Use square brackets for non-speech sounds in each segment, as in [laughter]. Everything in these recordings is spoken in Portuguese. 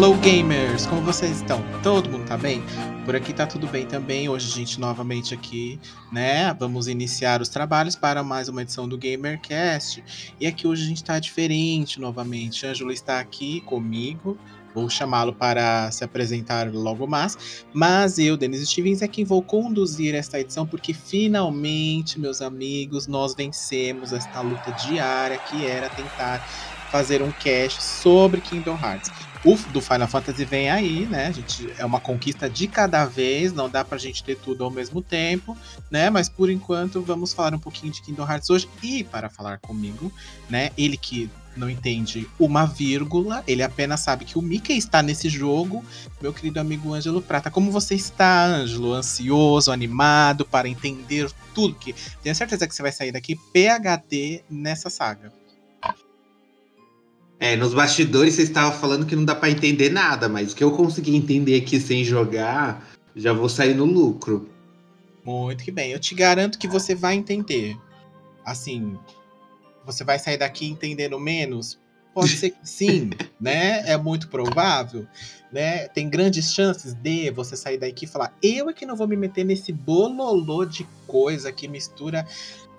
Hello gamers, como vocês estão? Todo mundo tá bem? Por aqui tá tudo bem também. Hoje a gente novamente aqui, né? Vamos iniciar os trabalhos para mais uma edição do GamerCast. E aqui hoje a gente tá diferente novamente. Ângelo está aqui comigo. Vou chamá-lo para se apresentar logo mais. Mas eu, Denis Stevens, é quem vou conduzir esta edição, porque finalmente, meus amigos, nós vencemos esta luta diária que era tentar fazer um cast sobre Kingdom Hearts. O do Final Fantasy vem aí, né? A gente, é uma conquista de cada vez, não dá pra gente ter tudo ao mesmo tempo, né? Mas por enquanto vamos falar um pouquinho de Kingdom Hearts hoje. E para falar comigo, né? Ele que não entende uma vírgula, ele apenas sabe que o Mickey está nesse jogo, meu querido amigo Ângelo Prata. Como você está, Ângelo? Ansioso, animado para entender tudo que. Tenho certeza que você vai sair daqui PHD nessa saga. É, nos bastidores você estava falando que não dá para entender nada, mas o que eu consegui entender aqui sem jogar, já vou sair no lucro. Muito que bem. Eu te garanto que você vai entender. Assim, você vai sair daqui entendendo menos? Pode ser que sim, [laughs] né? É muito provável, né? Tem grandes chances de você sair daqui e falar: eu é que não vou me meter nesse bololô de coisa que mistura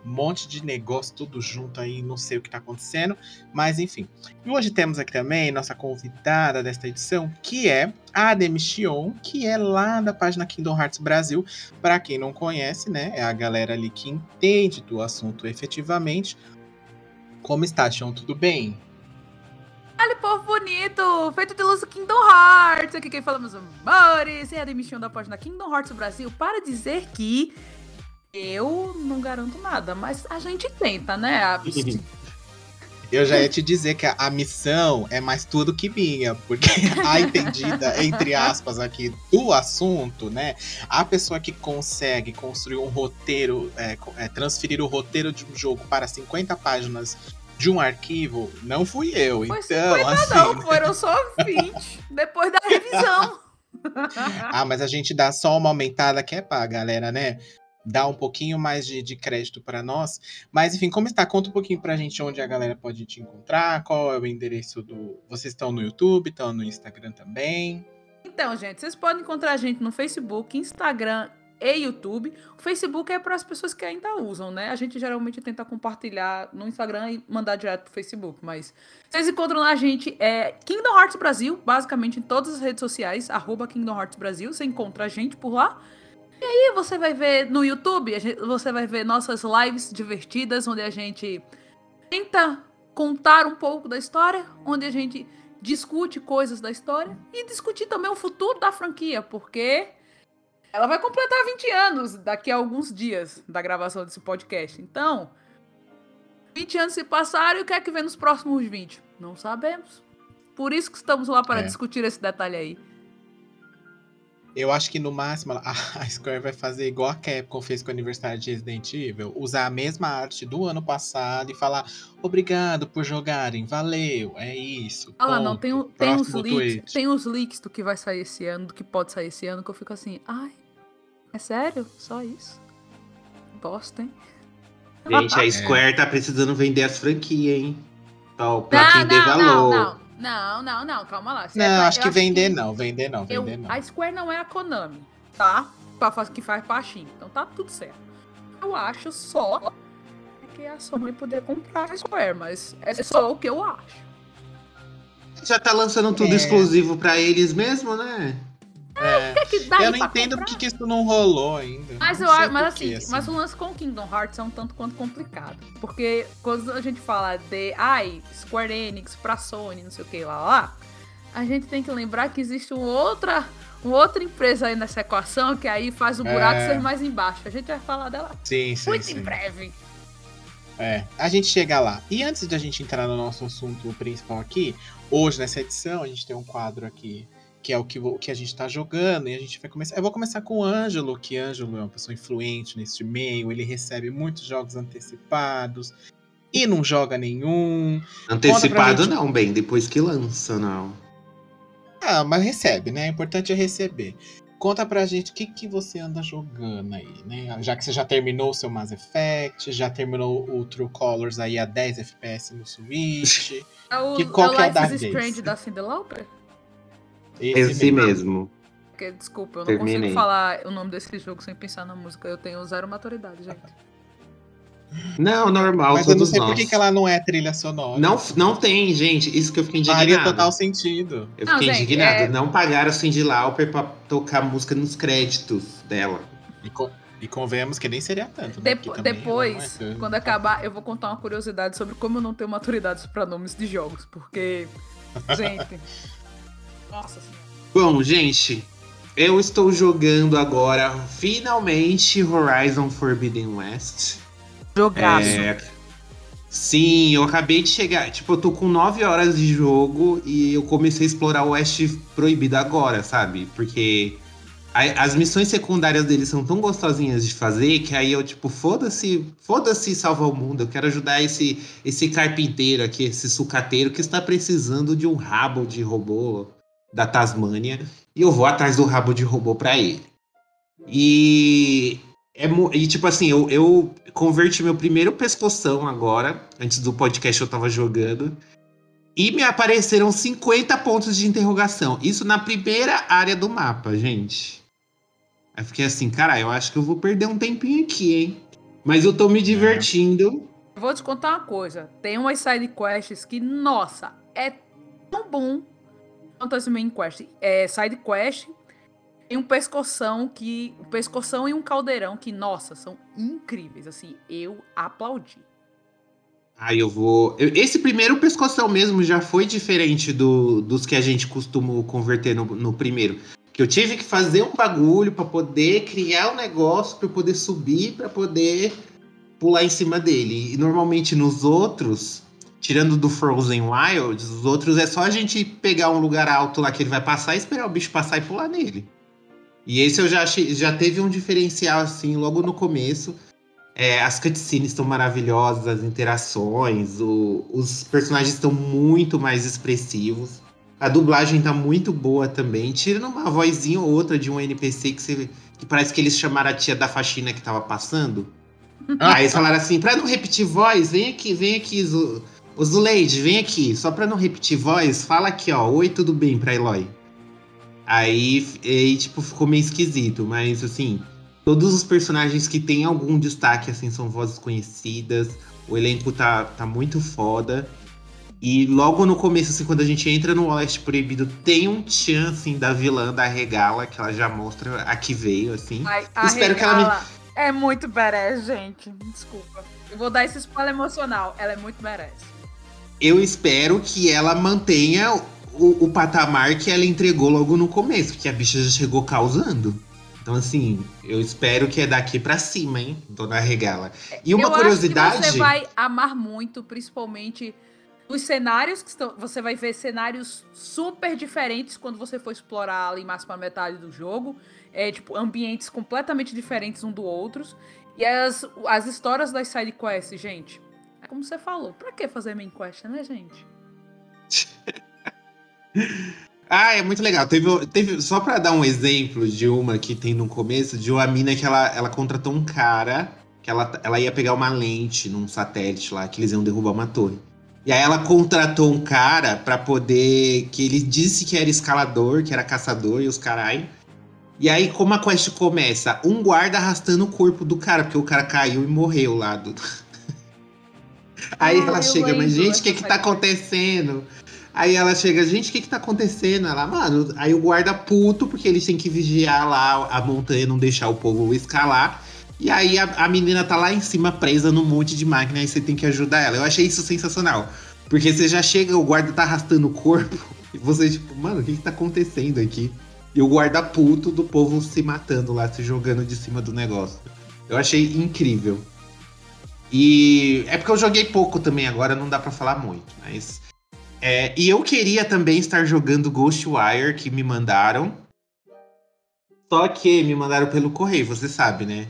monte de negócio tudo junto aí, não sei o que tá acontecendo, mas enfim. E hoje temos aqui também nossa convidada desta edição, que é a Demi Chion, que é lá da página Kingdom Hearts Brasil. Para quem não conhece, né, é a galera ali que entende do assunto efetivamente. Como está, Chion? Tudo bem? Olha, povo bonito! Feito de luz do Kingdom Hearts! Aqui quem fala, meus amores! É a Demi Chion da página Kingdom Hearts Brasil para dizer que eu não garanto nada, mas a gente tenta, né? [laughs] Eu já ia te dizer que a, missão é mais tudo que minha, porque [laughs] a entendida, entre aspas, aqui do assunto, né? A pessoa que consegue construir um roteiro, é, é, transferir o roteiro de um jogo para 50 páginas de um arquivo, não fui eu. Foi então, 50 assim. Não, [laughs] foram só 20 depois da revisão. ah, mas a gente dá só uma aumentada que é pra galera, né? Dar um pouquinho mais de, de crédito para nós. Mas, enfim, como está? Conta um pouquinho para a gente onde a galera pode te encontrar, qual é o endereço do. Vocês estão no YouTube, estão no Instagram também. Então, gente, vocês podem encontrar a gente no Facebook, Instagram e YouTube. O Facebook é para as pessoas que ainda usam, né? A gente geralmente tenta compartilhar no Instagram e mandar direto pro Facebook, mas vocês encontram a gente é Kingdom Hearts Brasil, basicamente em todas as redes sociais, arroba Kingdom Hearts Brasil, você encontra a gente por lá. E aí você vai ver no YouTube, você vai ver nossas lives divertidas, onde a gente tenta contar um pouco da história, onde a gente discute coisas da história e discutir também o futuro da franquia, porque ela vai completar 20 anos daqui a alguns dias da gravação desse podcast. Então, 20 anos se passaram e o que é que vem nos próximos 20? Não sabemos. Por isso que estamos lá para é. discutir esse detalhe aí. Eu acho que no máximo [laughs] a Square vai fazer igual a Capcom fez com o aniversário de Resident Evil, usar a mesma arte do ano passado e falar obrigado por jogarem, valeu, é isso. Ah lá, não, tem, tem uns leaks, tem uns leaks do que vai sair esse ano, do que pode sair esse ano, que eu fico assim, ai, é sério? Só isso? Bosta, hein? Gente, a [laughs] Square é. tá precisando vender as franquias, hein? Pra, pra não, quem não, valor. Não, não. Não, não, não, calma lá. Não, é, acho que vender que não, vender não, vender eu, não. A Square não é a Konami, tá? Pra fazer, que faz baixinho. Então tá tudo certo. Eu acho só que a Sony poder comprar a Square, mas é só o que eu acho. Já tá lançando tudo é. exclusivo pra eles mesmo, né? É, é. [laughs] que dá Eu não entendo porque que isso não rolou ainda. Mas, eu, mas assim, assim. mas o lance com o Kingdom Hearts é um tanto quanto complicado. Porque quando a gente fala de ai, Square Enix pra Sony, não sei o que lá, lá, a gente tem que lembrar que existe uma outra, uma outra empresa aí nessa equação que aí faz o buraco É. ser mais embaixo. A gente vai falar dela Sim, sim, muito sim. em breve. É, a gente chega lá. E antes de a gente entrar no nosso assunto principal aqui, hoje nessa edição a gente tem um quadro aqui que é o que, que a gente tá jogando e a gente vai começar. Eu vou começar com o Ângelo, que Ângelo é uma pessoa influente neste meio, ele recebe muitos jogos antecipados e não joga nenhum. Antecipado gente. não, bem, depois que lança, não. Ah, mas recebe, né? O importante é receber. Conta pra gente o que, que você anda jogando aí, né? Já que você já terminou o seu Mass Effect, já terminou o True Colors aí a 10 FPS no Switch. [laughs] É o, Que- qual é o que é a Life da is vez? Strange da Lauper? Esse mesmo. Porque, desculpa, eu não Terminei. consigo falar o nome desse jogo sem pensar na música. Eu tenho zero maturidade, gente. Não, normal, Mas eu não sei nós. por que, que ela não é trilha sonora. Não, não tem, gente. Isso que eu fiquei Faria indignado. total sentido. Eu Não, fiquei gente, indignado. é- Não pagaram a Cindy Lauper pra tocar música nos créditos dela. E, co- e convenhamos que nem seria tanto, né? Depo- também depois, é quando acabar, eu vou contar uma curiosidade sobre como eu não tenho maturidade para nomes de jogos. Porque, [laughs] gente. Nossa senhora. Bom, gente, eu estou jogando agora, finalmente, Horizon Forbidden West. Jogaço. É, Sim, eu acabei de chegar. Tipo, eu tô com 9 horas de jogo e eu comecei a explorar o Oeste Proibido agora, sabe? Porque a- as missões secundárias dele são tão gostosinhas de fazer que aí eu, tipo, foda-se, foda-se salvar o mundo. Eu quero ajudar esse, esse carpinteiro aqui, esse sucateiro que está precisando de um rabo de robô da Tasmânia. E eu vou atrás do rabo de robô pra ele. E é e tipo assim, eu, eu converti meu primeiro pescoção agora. Antes do podcast eu tava jogando. E me apareceram 50 pontos de interrogação. Isso na primeira área do mapa, gente. Aí fiquei assim, cara, eu acho que eu vou perder um tempinho aqui, hein? Mas eu tô me divertindo. Eu vou te contar uma coisa. Tem umas side quests que, nossa, é tão bom quanto as main quests. É side quest e um pescoção que. Um pescoção e um caldeirão que, nossa, são incríveis. Assim, eu aplaudi. Aí eu vou. esse primeiro pescoção mesmo já foi diferente do, dos que a gente costuma converter no, no primeiro. Que eu tive que fazer um bagulho pra poder criar um negócio, eu poder subir, pra poder pular em cima dele. E normalmente nos outros, tirando do Frozen Wilds, os outros é só a gente pegar um lugar alto lá que ele vai passar, esperar o bicho passar e pular nele. E esse eu já achei, já teve um diferencial assim logo no começo. É, as cutscenes estão maravilhosas, as interações, o- os personagens estão muito mais expressivos. A dublagem tá muito boa também, tirando uma vozinha ou outra de um NPC que, você- que parece que eles chamaram a tia da faxina que tava passando. [laughs] Aí eles falaram assim, pra não repetir voz, vem aqui, vem aqui, Zu- o Zuleide, vem aqui. Só pra não repetir voz, fala aqui, ó, oi, tudo bem pra Eloy. Aí, aí, tipo, ficou meio esquisito, mas assim, todos os personagens que têm algum destaque, assim, são vozes conhecidas. O elenco tá, tá muito foda. E logo no começo, assim, quando a gente entra no Oeste Proibido, tem um tchan, assim, da vilã da Regala, que ela já mostra a que veio, assim. Ai, Espero que ela me- Regala É muito badass, gente. Desculpa. Eu vou dar esse spoiler emocional. Ela é muito badass. Eu espero que ela mantenha o, o patamar que ela entregou logo no começo, porque a bicha já chegou causando. Então, assim, eu espero que é daqui pra cima, hein, Dona Regala. E uma Eu curiosidade. Acho que você vai amar muito, principalmente os cenários que estão. Você vai ver cenários super diferentes quando você for explorar ali mais pra metade do jogo. É, tipo, ambientes completamente diferentes um do outros. E as, as histórias das side quests, gente. Como você falou, pra que fazer main quest, né, gente? [laughs] Ah, é muito legal. Teve, teve só pra dar um exemplo de uma que tem no começo, de uma mina que ela, ela contratou um cara que ela, ela ia pegar uma lente num satélite lá, que eles iam derrubar uma torre. E aí ela contratou um cara pra poder. que ele disse que era escalador, que era caçador e os carai. E aí, como a quest começa? Um guarda arrastando o corpo do cara, porque o cara caiu e morreu lá. Do... [laughs] aí Ah, ela chega, mas gente, o que que tá acontecendo? Aí ela chega, gente, o que que tá acontecendo? Ela, mano, aí o guarda puto, porque eles têm que vigiar lá a montanha, não deixar o povo escalar. E aí a, a menina tá lá em cima, presa num monte de máquina, aí você tem que ajudar ela. Eu achei isso sensacional. Porque você já chega, o guarda tá arrastando o corpo, [laughs] e você, tipo, mano, o que que tá acontecendo aqui? E o guarda puto do povo se matando lá, se jogando de cima do negócio. Eu achei incrível. E é porque eu joguei pouco também, agora não dá pra falar muito, mas. É, e eu queria também estar jogando Ghostwire, que me mandaram. Só que me mandaram pelo correio, você sabe, né?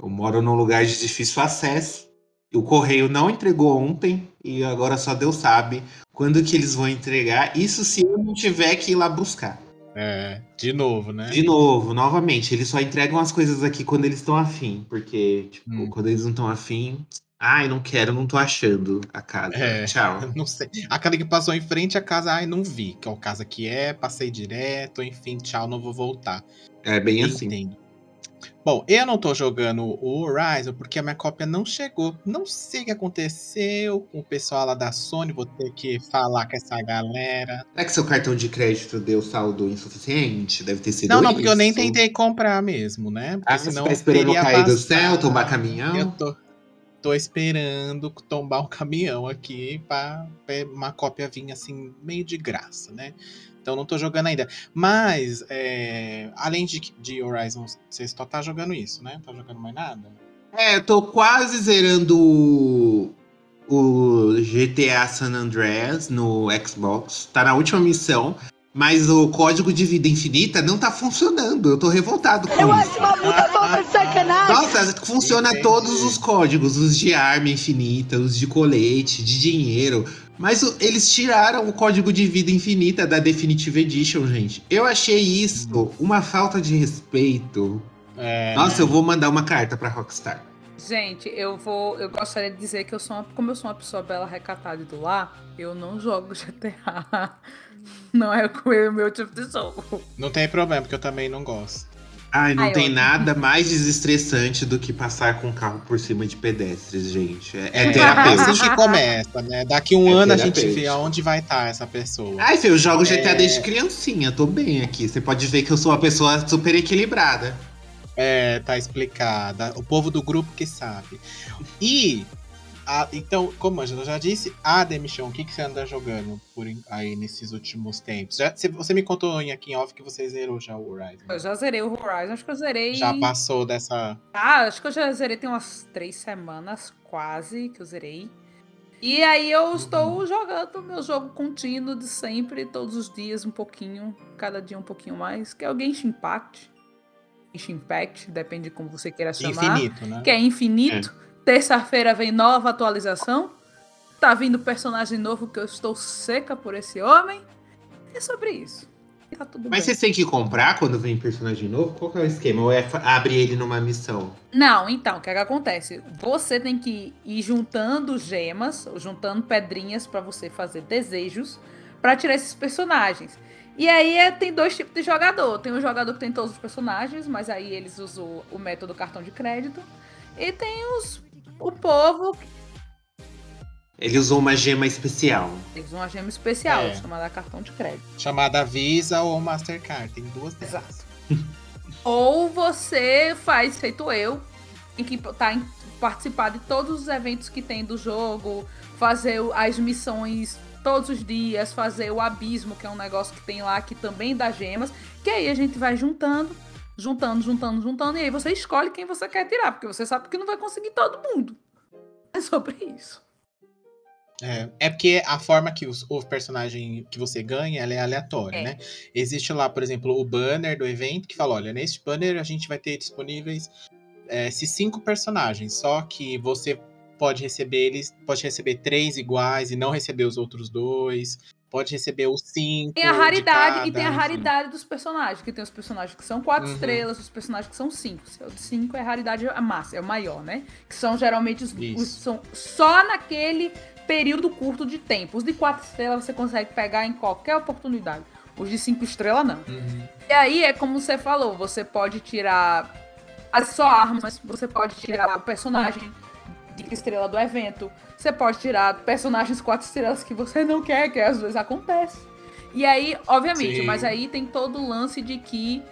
Eu moro num lugar de difícil acesso. O correio não entregou ontem e agora só Deus sabe quando que eles vão entregar. Isso se eu não tiver que ir lá buscar. É, de novo, né? De novo, novamente, eles só entregam as coisas aqui quando eles estão afim. Porque, tipo, Hum. quando eles não estão afim. Ai, não quero, não tô achando a casa. É. Tchau. [laughs] Não sei. Aquela que passou em frente à casa, ai, não vi. Que é o casa que é, passei direto, enfim, tchau, não vou voltar. É bem assim. Bom, eu não tô jogando o Horizon porque a minha cópia não chegou. Não sei o que aconteceu com o pessoal lá da Sony. Vou ter que falar com essa galera. Será que seu cartão de crédito deu saldo insuficiente? Deve ter sido Não, não, porque eu nem tentei comprar mesmo, né? Porque Ah, você senão tá esperando cair do céu, tombar caminhão? Eu tô, tô esperando tombar um [laughs] caminhão aqui pra pra uma cópia vir assim, meio de graça, né? Então não tô jogando ainda. Mas, é, além de, de Horizon, você só tá jogando isso, né? Não tá jogando mais nada? É, eu tô quase zerando o, o GTA San Andreas no Xbox. Tá na última missão. Mas o código de vida infinita não tá funcionando. Eu tô revoltado com Eu isso. acho uma puta falta de sacanagem. Nossa, funciona Entendi. todos os códigos, os de arma infinita, os de colete, de dinheiro. Mas o- eles tiraram o código de vida infinita da Definitive Edition, gente. Eu achei isso uma falta de respeito. É, Nossa, eu vou mandar uma carta pra Rockstar. Gente, eu vou. Eu gostaria de dizer que eu sou uma, como eu sou uma pessoa bela, recatada e do lar, eu não jogo [laughs] GTA. Não é com o meu tipo de jogo. Não tem problema, porque eu também não gosto. Ai, não Ai, tem nada mais desestressante do que passar com o carro por cima de pedestres, gente. É, é É [laughs] terapêutico. assim que começa, né? Daqui um É ano a gente vê aonde vai estar essa pessoa. Ai, filho, eu jogo GTA É. desde criancinha, tô bem aqui. Você pode ver que eu sou uma pessoa super equilibrada. É, tá explicada. O povo do grupo que sabe. E, então, como a Angela já disse, a Demichon, o que, que você anda jogando por aí nesses últimos tempos? Já, você, me contou em aqui em off que você zerou já o Horizon. Eu já zerei o Horizon, acho que eu zerei. Já passou dessa. Ah, acho que eu já zerei tem umas três semanas, quase, que eu zerei. E aí eu estou jogando o meu jogo contínuo de sempre, todos os dias um pouquinho, cada dia um pouquinho mais, que é o Genshin Impact. Genshin Impact, depende de como você queira chamar. Infinito, né? Que é infinito. Terça-feira vem nova atualização. Tá vindo personagem novo que eu estou seca por esse homem. É sobre isso. Tá tudo Mas bem. vocês têm que comprar quando vem personagem novo? Qual que é o esquema? Ou é abre ele numa missão? Não, então, o que, é que acontece? Você tem que ir juntando gemas, ou juntando pedrinhas pra você fazer desejos pra tirar esses personagens. E aí é- tem dois tipos de jogador. Tem um jogador que tem todos os personagens, mas aí eles usam o método cartão de crédito. E tem os o povo Ele usou uma gema especial. tem uma gema especial, É. chamada cartão de crédito. Chamada Visa ou Mastercard. Tem duas dessas. Exato. [laughs] Ou você faz feito eu, em que tá em, participar de todos os eventos que tem do jogo, fazer o- as missões todos os dias, fazer o abismo, que é um negócio que tem lá que também dá gemas, que aí a gente vai juntando, juntando, juntando, juntando, e aí você escolhe quem você quer tirar, porque você sabe que não vai conseguir todo mundo. É sobre isso. É, é porque a forma que os- o personagem que você ganha ela é aleatória, É. né? Existe lá, por exemplo, o banner do evento que fala: olha, neste banner a gente vai ter disponíveis é, esses cinco personagens, só que você pode receber eles, pode receber três iguais e não receber os outros dois, pode receber os cinco. Tem a de raridade cada, e tem a enfim. raridade dos personagens, que tem os personagens que são quatro Uhum. estrelas, os personagens que são cinco. Se é o de cinco é a raridade a massa, é o maior, né? Que são geralmente os, os- são só naquele período curto de tempo. Os de quatro estrelas você consegue pegar em qualquer oportunidade. Os de cinco estrelas não. Uhum. E aí é como você falou, você pode tirar as só armas, você pode tirar o personagem estrela do evento. Você pode tirar personagens quatro estrelas que você não quer, que às vezes acontece. E aí, obviamente, Sim. mas aí tem todo o lance de que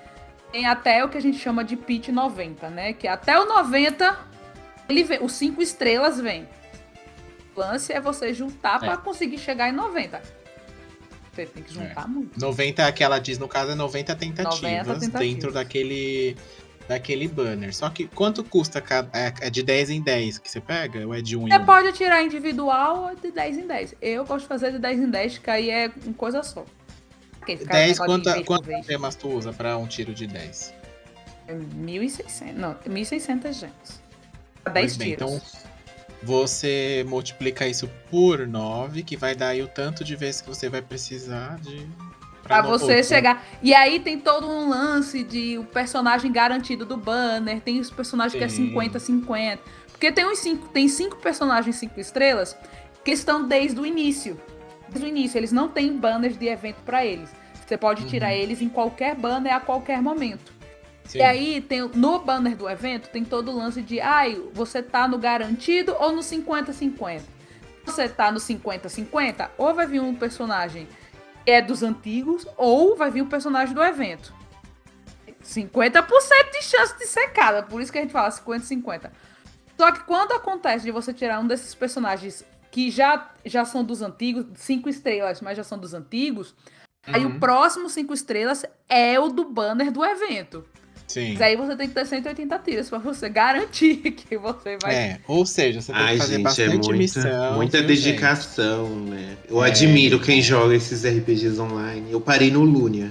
tem até o que a gente chama de pitch 90, né? Que até o 90, ele vem, os cinco estrelas vêm. O lance é você juntar É. pra conseguir chegar em 90. Você tem que juntar muito. 90 é que ela diz, no caso, é 90 tentativas, 90 tentativas. dentro daquele daquele banner. Só que quanto custa cada. É, é de 10 em 10 que você pega? Ou é de 1 em Você 1? pode tirar individual ou de 10 em 10. Eu gosto de fazer de 10 em 10, que aí é uma coisa só. Porque ficar 10, negócio de quanta, quantas gemas tu usa pra um tiro de 10? É 1.600. Não, 1.600 gems. Pra Pois 10 bem, tiros. então você multiplica isso por 9, que vai dar aí o tanto de vezes que você vai precisar de. Pra você ou- chegar. E aí tem todo um lance de o personagem garantido do banner. Tem os personagens que é Sim. 50-50. Porque tem uns cinco, tem cinco personagens 5 estrelas que estão desde o início. Desde o início. Eles não têm banners de evento pra eles. Você pode tirar Uhum. eles em qualquer banner a qualquer momento. Sim. E aí, tem, no banner do evento, tem todo o lance de, ai, você tá no garantido ou no 50-50. Você tá no 50-50, ou vai vir um personagem é dos antigos, ou vai vir um personagem do evento. 50% de chance de ser cada, por isso que a gente fala 50-50. Só que quando acontece de você tirar um desses personagens que já, já são dos antigos, cinco estrelas, mas já são dos antigos, aí Uhum. o próximo cinco estrelas é o do banner do evento. Sim. Mas aí você tem que ter 180 tiros pra você garantir [laughs] que você vai. É, ou seja, você tem Ai, que fazer gente, é bastante muita, missão. muita dedicação, né? Eu É. admiro quem joga esses RPGs online. Eu parei no Lunia.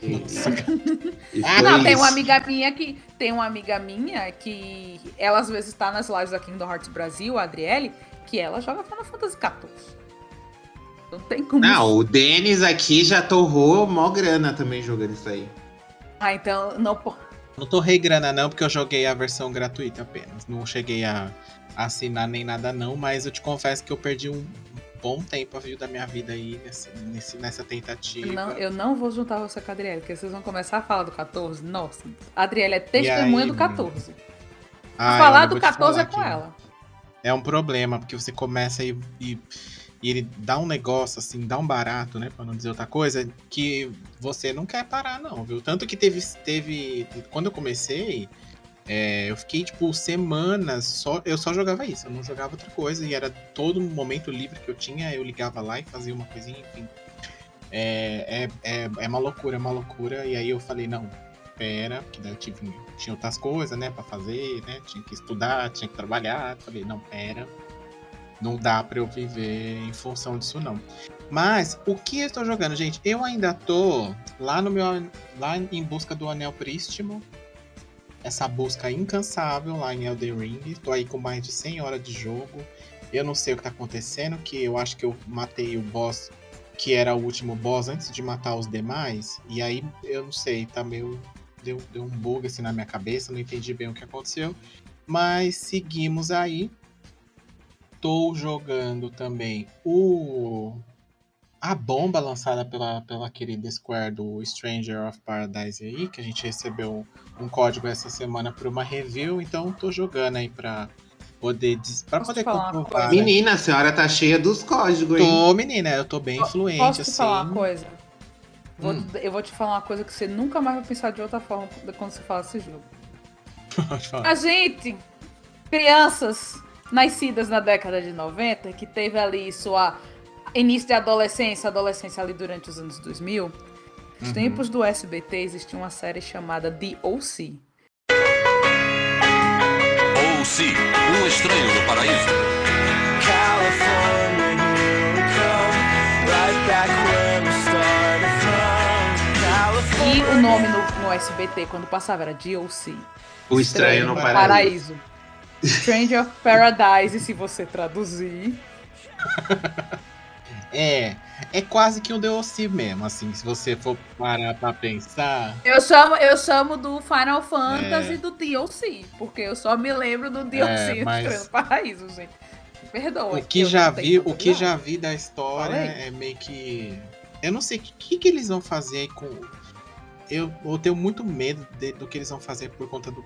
E, [laughs] e Ah, não, tem isso. uma amiga minha que. Tem uma amiga minha que. Ela às vezes tá nas lives da Kingdom Hearts Brasil, a Adriele, que ela joga Final Fantasy XIV. Não tem como. Não, o Denis aqui já torrou mó grana também jogando isso aí. Ah, então não Não torrei grana não, porque eu joguei a versão gratuita apenas. Não cheguei a assinar nem nada não, mas eu te confesso que eu perdi um bom tempo a vida da minha vida aí nesse, nesse- nessa tentativa. Não, eu não vou juntar você com a Adriele, porque vocês vão começar a falar do 14. Nossa, a Adriele é testemunha aí, do 14. Ai, falar do vou te 14 é falar com que ela. É um problema, porque você começa e, e, e ele dá um negócio, assim, dá um barato, né? Pra não dizer outra coisa, que você não quer parar, não, viu? Tanto que teve. teve quando eu comecei, é, eu fiquei, tipo, semanas só. Eu só jogava isso, eu não jogava outra coisa. E era todo momento livre que eu tinha, eu ligava lá e fazia uma coisinha, enfim. É, é, é, é uma loucura, é uma loucura. E aí eu falei, não, pera, porque daí eu tive, tinha outras coisas, né, pra fazer, né? Tinha que estudar, tinha que trabalhar. Falei, não, pera. Não dá pra eu viver em função disso, não. Mas o que eu estou jogando, gente? Eu ainda tô lá no meu. lá em busca do Anel Prístimo. Essa busca incansável lá em Elden Ring. Tô aí com mais de 100 horas de jogo. Eu não sei o que tá acontecendo, que eu acho que eu matei o boss que era o último boss antes de matar os demais. E aí eu não sei, tá meio. Deu, deu um bug assim na minha cabeça, não entendi bem o que aconteceu. Mas seguimos aí. Tô jogando também o. A bomba lançada pela, pela querida Square do Stranger of Paradise aí, que a gente recebeu um código essa semana para uma review, então tô jogando aí pra poder, Posso poder comprovar. né? Menina, a senhora tá cheia dos códigos, hein? Tô, menina, eu tô bem influente, Posso te assim. falar uma coisa? Vou Hum. eu vou te falar uma coisa que você nunca mais vai pensar de outra forma quando você fala desse jogo. [laughs] Pode falar. A gente, crianças nascidas na década de 90, que teve ali sua início de adolescência, adolescência ali durante os anos 2000, nos Uhum. tempos do SBT existia uma série chamada The O.C. Se um estranho no paraíso. E o nome no, no SBT, quando passava, era D.O.C. O estranho no paraíso. Paraíso. Stranger of Paradise, se você traduzir. [laughs] É, é quase que um DLC mesmo, assim, se você for parar pra pensar. Eu chamo, eu chamo do Final Fantasy É. do DLC, porque eu só me lembro do DLC É, mas- no Paraíso, gente. Perdoa. O que já vi, o que já vi da história Falei. é meio que. Eu não sei o que, que, que eles vão fazer com. Eu, eu tenho muito medo de- do que eles vão fazer por conta do.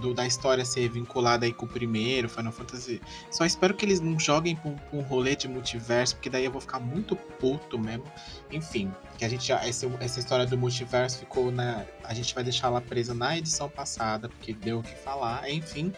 Do- da história ser vinculada aí com o primeiro, Final Fantasy. Só espero que eles não joguem pra um, rolê de multiverso, porque daí eu vou ficar muito puto mesmo. Enfim, que a gente já. Esse, essa história do multiverso ficou na. A gente vai deixar ela presa na edição passada, porque deu o que falar, enfim.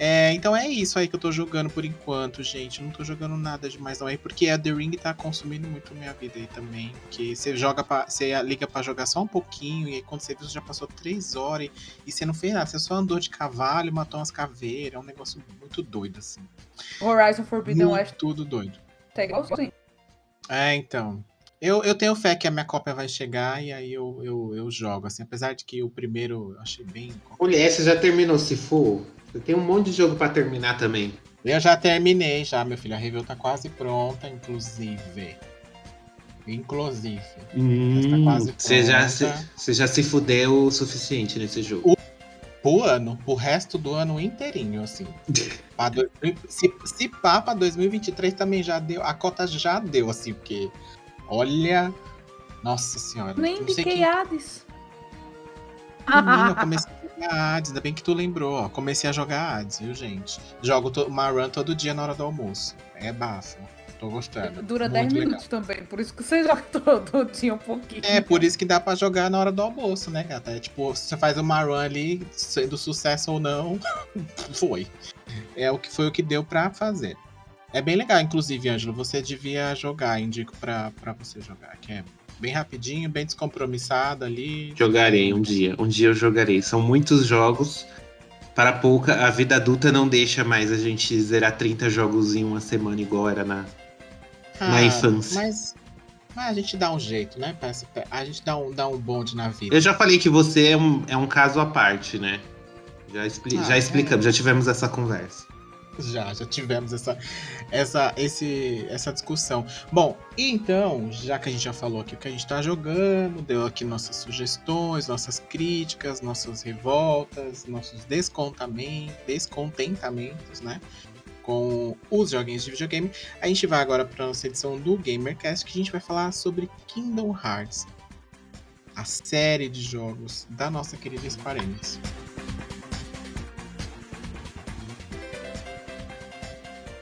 É, então é isso aí que eu tô jogando por enquanto, gente. Não tô jogando nada demais não aí, porque a The Ring tá consumindo muito minha vida aí também. Porque você joga pra, você liga pra jogar só um pouquinho, e aí quando você viu, você já passou três horas e, você não fez nada. Você só andou de cavalo e matou umas caveiras. É um negócio muito doido, assim. Horizon Forbidden West Muito tudo doido. tá igualzinho. É, então. Eu, eu tenho fé que a minha cópia vai chegar e aí eu, eu, eu jogo, assim. Apesar de que o primeiro eu achei bem. Mulher, você já terminou se for? Você tem um monte de jogo pra terminar também. Eu já terminei, já, meu filho. A review tá quase pronta, inclusive. Inclusive. Hum, quase você, já se, pronta. você já se fudeu o suficiente nesse jogo. Pro ano, pro resto do ano inteirinho, assim. [laughs] Pra dois- se, se pá, pra 2023 também já deu. A cota já deu, assim, porque. Olha. Nossa senhora. Nem quem- Hades. Menina, eu comecei a jogar Hades, ainda bem que tu lembrou, ó. Comecei a jogar Hades, viu, gente? Jogo uma run todo dia na hora do almoço. É bafo. Tô gostando. Dura Muito 10 legal. minutos também, por isso que você [laughs] joga todo dia um pouquinho. É, por isso que dá pra jogar na hora do almoço, né, gata? É tipo, você faz uma run ali, sendo sucesso ou não, [laughs] foi. É o que foi o que deu pra fazer. É bem legal, inclusive, Ângelo, você devia jogar, indico pra, pra você jogar, que é bem rapidinho, bem descompromissado ali. Jogarei um dia. Um dia eu jogarei. São muitos jogos. Para pouca, a vida adulta não deixa mais a gente zerar 30 jogos em uma semana, igual era na. Na infância. Ah, Mas, mas a gente dá um jeito, né? A gente dá um, dá um bonde na vida. Eu já falei que você é um, é um caso à parte, né? Já, expli Ah, já é. explicamos, já tivemos essa conversa. [laughs] Já, já tivemos essa, essa, esse, essa discussão. Bom, então, já que a gente já falou aqui o que a gente tá jogando, deu aqui nossas sugestões, nossas críticas, nossas revoltas, nossos descontentamentos, né? Com os joguinhos de videogame. A gente vai agora para nossa edição do GamerCast, que a gente vai falar sobre Kingdom Hearts. A série de jogos da nossa querida Square Enix.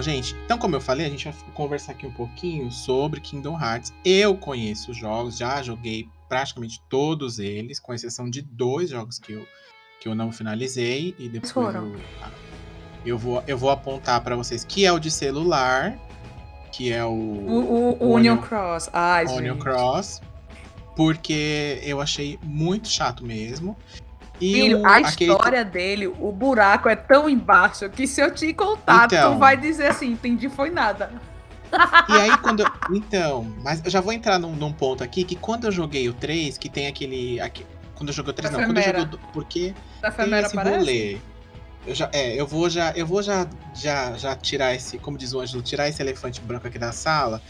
Bom, gente, então como eu falei, a gente vai conversar aqui um pouquinho sobre Kingdom Hearts. Eu conheço os jogos, já joguei praticamente todos eles, com exceção de dois jogos que eu, que eu não finalizei. E depois foram? eu, eu, vou, eu vou apontar pra vocês que é o de celular, que é o, O, o, o Onion- Cross. Ai, Onion gente. Cross, porque eu achei muito chato mesmo. E Filho, o- a aquele- história dele, o buraco é tão embaixo que se eu te contar, Então. tu vai dizer assim, entendi foi nada. E aí, quando. eu- Então, mas eu já vou entrar num, num ponto aqui que quando eu joguei o 3, que tem aquele. aqui- quando eu joguei o 3, não, quando eu joguei o. Porque Da tem Femera esse aparece? rolê. Eu já, é, eu vou já, eu vou já, já, já tirar esse, como diz o Ângelo, tirar esse elefante branco aqui da sala.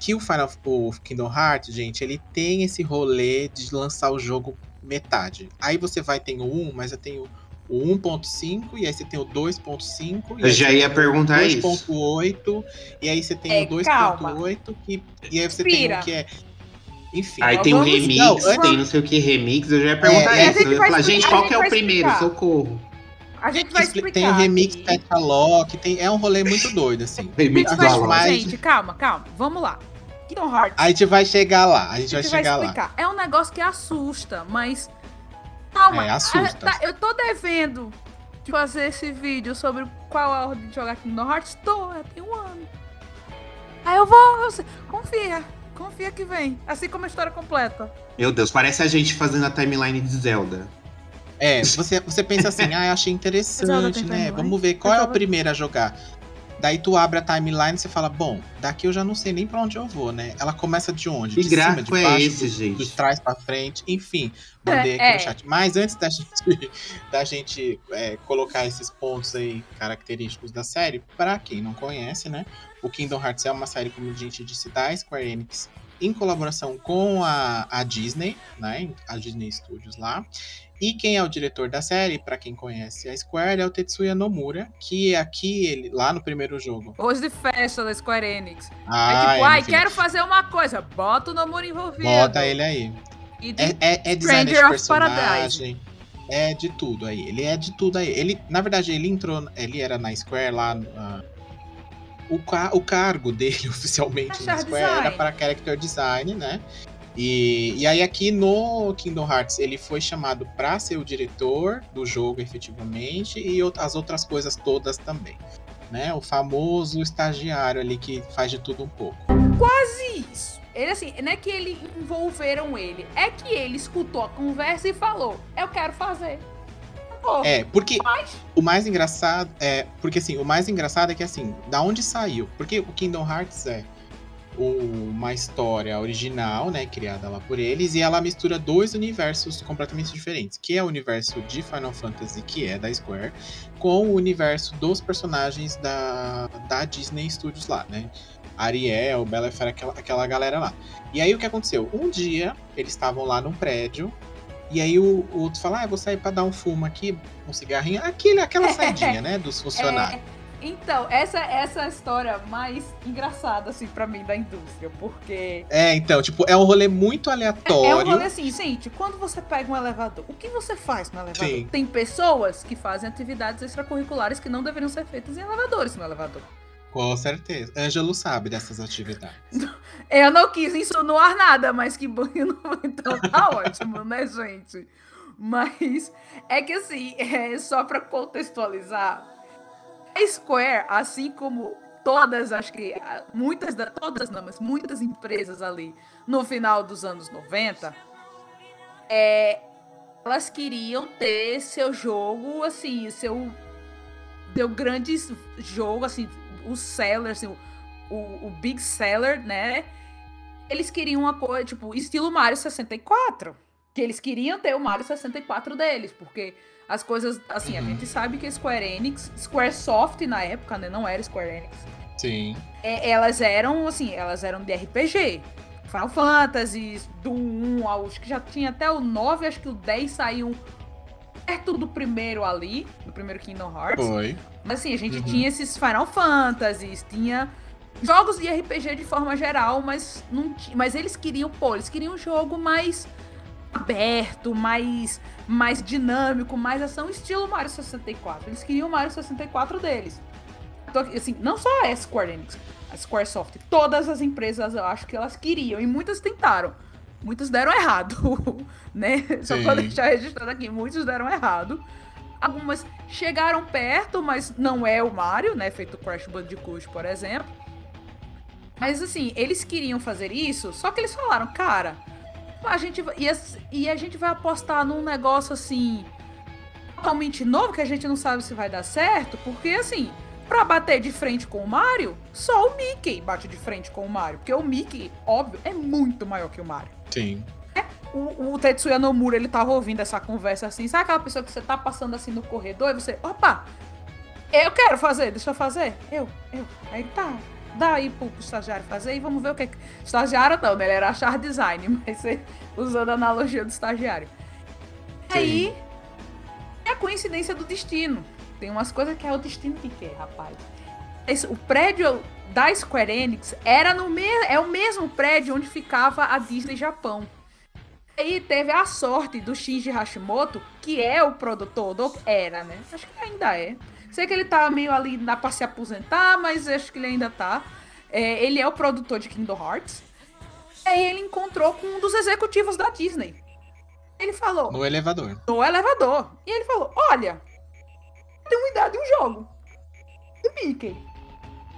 Que o Final o Kingdom Hearts, gente, ele tem esse rolê de lançar o jogo metade. Aí você vai tem o 1, mas eu tenho o 1.5 e aí você tem o 2.5 e Eu já ia tem o perguntar isso. 2.8 e aí você tem É, o 2.8 calma. que e aí você tem o que é enfim. Aí tem um vamos- remix, não, tem antes- não sei o que remix, eu já ia perguntar É, é, isso. a Eu ia falar, gente, qual que é o primeiro? explicar. Socorro. A gente vai Expli- explicar. Tem o remix. Petalog, tem é um rolê muito doido assim. [laughs] Remix Alan. mais- Gente, calma, calma. Vamos lá. Kingdom Hearts. A gente vai chegar lá, a gente, a vai gente vai chegar lá. É um negócio que assusta, mas. Calma. É, assusta. Tá, eu tô devendo de fazer esse vídeo sobre qual a ordem de jogar Kingdom Hearts. Tô, já tem um ano. Aí eu vou. eu sei- confia. Confia que vem. Assim como a história completa. Meu Deus, parece a gente fazendo a timeline de Zelda. É, você, você pensa assim, [laughs] ah, eu achei interessante, né? timeline? Vamos ver qual é o primeiro a jogar. Daí tu abre a timeline e você fala, bom, daqui eu já não sei nem pra onde eu vou, né? Ela começa de onde? Que de cima, de é baixo, esse, do- gente? De trás pra frente, enfim. Mandei aqui É, é. no chat. Mas antes da [laughs] gente, da gente é, colocar esses pontos aí característicos da série, pra quem não conhece, né? O Kingdom Hearts é uma série, como a gente disse, da Square Enix, em colaboração com a, a Disney, né? A Disney Studios lá. E quem é o diretor da série, pra quem conhece a Square, é o Tetsuya Nomura, que aqui, ele, lá no primeiro jogo. Hoje de festa da Square Enix. Ah, é tipo, ai, filho, quero fazer uma coisa. Bota o Nomura envolvido. Bota ele aí. E de- É, é, é design de personagem. É de tudo aí. Ele é de tudo aí. Ele, na verdade, ele entrou. Ele era na Square lá. ah, o, ca- o cargo [laughs] dele oficialmente na Square era design. para character design, né? E, e aí aqui no Kingdom Hearts ele foi chamado para ser o diretor do jogo efetivamente e as outras coisas todas também, né? O famoso estagiário ali que faz de tudo um pouco. isso. Ele assim, não é que ele envolveram ele, é que ele escutou a conversa e falou: Eu quero fazer. Pô, É, porque faz. O mais engraçado é. Porque assim, o mais engraçado é que assim, da onde saiu? Porque o Kingdom Hearts é uma história original, né? Criada lá por eles, e ela mistura dois universos completamente diferentes, que é o universo de Final Fantasy, que é da Square, com o universo dos personagens da, da Disney Studios lá, né? Ariel, Bela Fera, aquela, aquela galera lá. E aí o que aconteceu? Um dia, eles estavam lá num prédio. E aí o, o outro fala, ah, vou sair pra dar um fumo aqui, um cigarrinho. Aquele, aquela saidinha, [laughs] né, dos funcionários. É, então, essa essa é a história mais engraçada, assim, pra mim, da indústria, porque. É, então, tipo, é um rolê muito É aleatório. um rolê assim, gente, quando você pega um elevador, o que você faz no elevador? Sim. Tem pessoas que fazem atividades extracurriculares que não deveriam ser feitas em elevadores no elevador. Com certeza. Ângelo sabe dessas atividades. [laughs] Eu não quis insinuar nada, mas que banho então tá [laughs] ótimo, né, gente? Mas é que assim, é só pra contextualizar, Square, assim como todas, acho que muitas da todas não, mas muitas empresas ali no final dos anos 90, é, elas queriam ter seu jogo assim, seu seu grande jogo assim, o seller, assim, o, o big seller, né? Eles queriam uma coisa, tipo, estilo Mario 64. Que eles queriam ter o Mario 64 deles, porque as coisas, assim, a Uhum. gente sabe que a Square Enix, Squaresoft na época, né, não era Square Enix, Sim. é, elas eram, assim, elas eram de RPG. Final Fantasy, do 1 ao, acho que já tinha até o 9, acho que o 10 saiu perto do primeiro ali, do primeiro Kingdom Hearts. Foi. Mas assim, a gente Uhum. tinha esses Final Fantasies, tinha jogos de RPG de forma geral, mas não mas eles queriam, pô, eles queriam um jogo mais aberto, mais mais dinâmico, mais ação, estilo Mario 64. Eles queriam o Mario 64 deles. Então, assim, não só a Square Enix, a Squaresoft, todas as empresas eu acho que elas queriam e muitas tentaram. Muitas deram errado, [laughs] né? Só pra Sim. deixar registrado aqui, muitos deram errado. Algumas chegaram perto, mas não é o Mario, né? Feito o Crash Bandicoot, por exemplo. Mas assim, eles queriam fazer isso, só que eles falaram, cara, a gente e, e a gente vai apostar num negócio assim totalmente novo que a gente não sabe se vai dar certo, porque assim, pra bater de frente com o Mario, só o Mickey bate de frente com o Mario, porque o Mickey, óbvio, é muito maior que o Mario. Sim. O, o Tetsuya Nomura, ele tava ouvindo essa conversa assim, sabe aquela pessoa que você tá passando assim no corredor e você, opa, eu quero fazer, deixa eu fazer. Eu, eu. Aí tá, dá aí pro, estagiário fazer e vamos ver o que é que... Estagiário não, né? Ele era achar design, [laughs] mas você usando a analogia do estagiário. Aí, é a coincidência do destino. Tem umas coisas que é o destino que quer, rapaz. Esse- o prédio da Square Enix era no me é o mesmo prédio onde ficava a Disney Japão. Aí teve a sorte do Shinji Hashimoto, que é o produtor do. Era, né? Acho que ainda é. Sei que ele tá meio ali na pra se aposentar, mas acho que ele ainda tá. É, ele é o produtor de Kingdom Hearts. Aí ele encontrou com um dos executivos da Disney. Ele falou: No elevador. no elevador. E ele falou: Olha, tem uma ideia de um jogo. Do Mickey.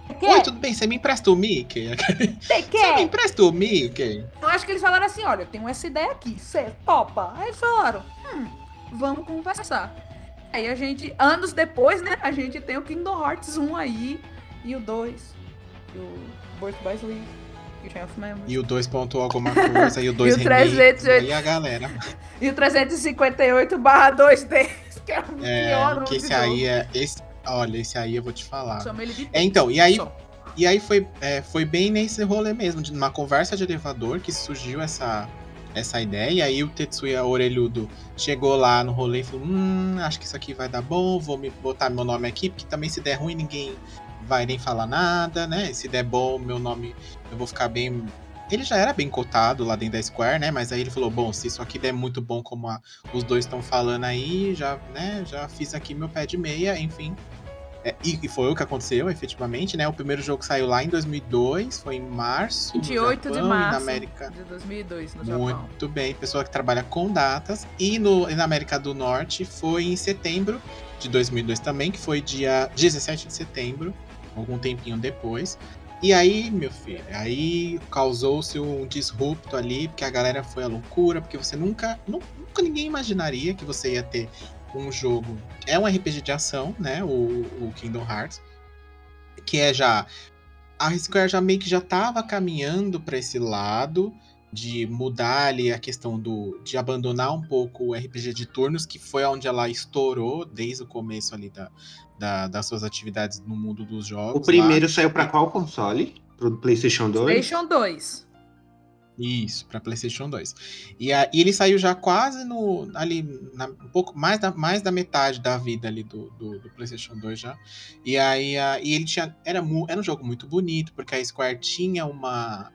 Você Oi, quer? tudo bem? Você me empresta o Mickey? [laughs] Você Você me quer? empresta o Mickey? Eu acho que eles falaram assim: Olha, eu tenho essa ideia aqui. Você topa? Aí eles falaram: Hum, vamos conversar. Aí a gente, anos depois, né? A gente tem o Kingdom Hearts 1 aí. E o 2. E o Birth by Sleep. E o Chain of Memories. E o 2 pontou alguma coisa, e o [laughs] 2 E o remake, 308. e a galera. E o 358 barra 2D. [laughs] Que é o É, pior nome que esse aí é. Esse, olha, esse aí eu vou te falar. Chama ele de É, então, e aí, Só. e aí foi, é, foi bem nesse rolê mesmo, de numa conversa de elevador que surgiu essa, essa ideia. E aí o Tetsuya Orelhudo chegou lá no rolê e falou: Hum, acho que isso aqui vai dar bom, vou me botar meu nome aqui, porque também se der ruim ninguém vai nem falar nada, né? Se der bom, meu nome, eu vou ficar bem. Ele já era bem cotado lá dentro da Square, né? Mas aí ele falou: bom, se isso aqui der muito bom como a- os dois estão falando aí, já, né? Já fiz aqui meu pé de meia, enfim. É, e, e foi o que aconteceu, efetivamente, né? O primeiro jogo saiu lá em 2002, foi em março. no 28 de Japão, E na março América. de 2002 no Japão. Muito bem, pessoa que trabalha com datas. E, no, e na América do Norte foi em setembro de 2002 também, que foi dia 17 de setembro, algum tempinho depois. E aí, meu filho, aí causou-se um disrupto ali, porque a galera foi à loucura, porque você nunca, nu- nunca ninguém imaginaria que você ia ter um jogo. É um RPG de ação, né? O, o Kingdom Hearts. Que é já. A Square já meio que já tava caminhando para esse lado de mudar ali a questão do de abandonar um pouco o RPG de turnos, que foi onde ela estourou desde o começo ali da, da- das suas atividades no mundo dos jogos. O lá. primeiro saiu pra qual console? Pro PlayStation 2? PlayStation 2. Isso, para PlayStation 2. E, a- e ele saiu já quase no ali na- um pouco mais da, mais da metade da vida ali do, do, do PlayStation 2 já. E aí a- e ele tinha era, era um jogo muito bonito porque a Square tinha uma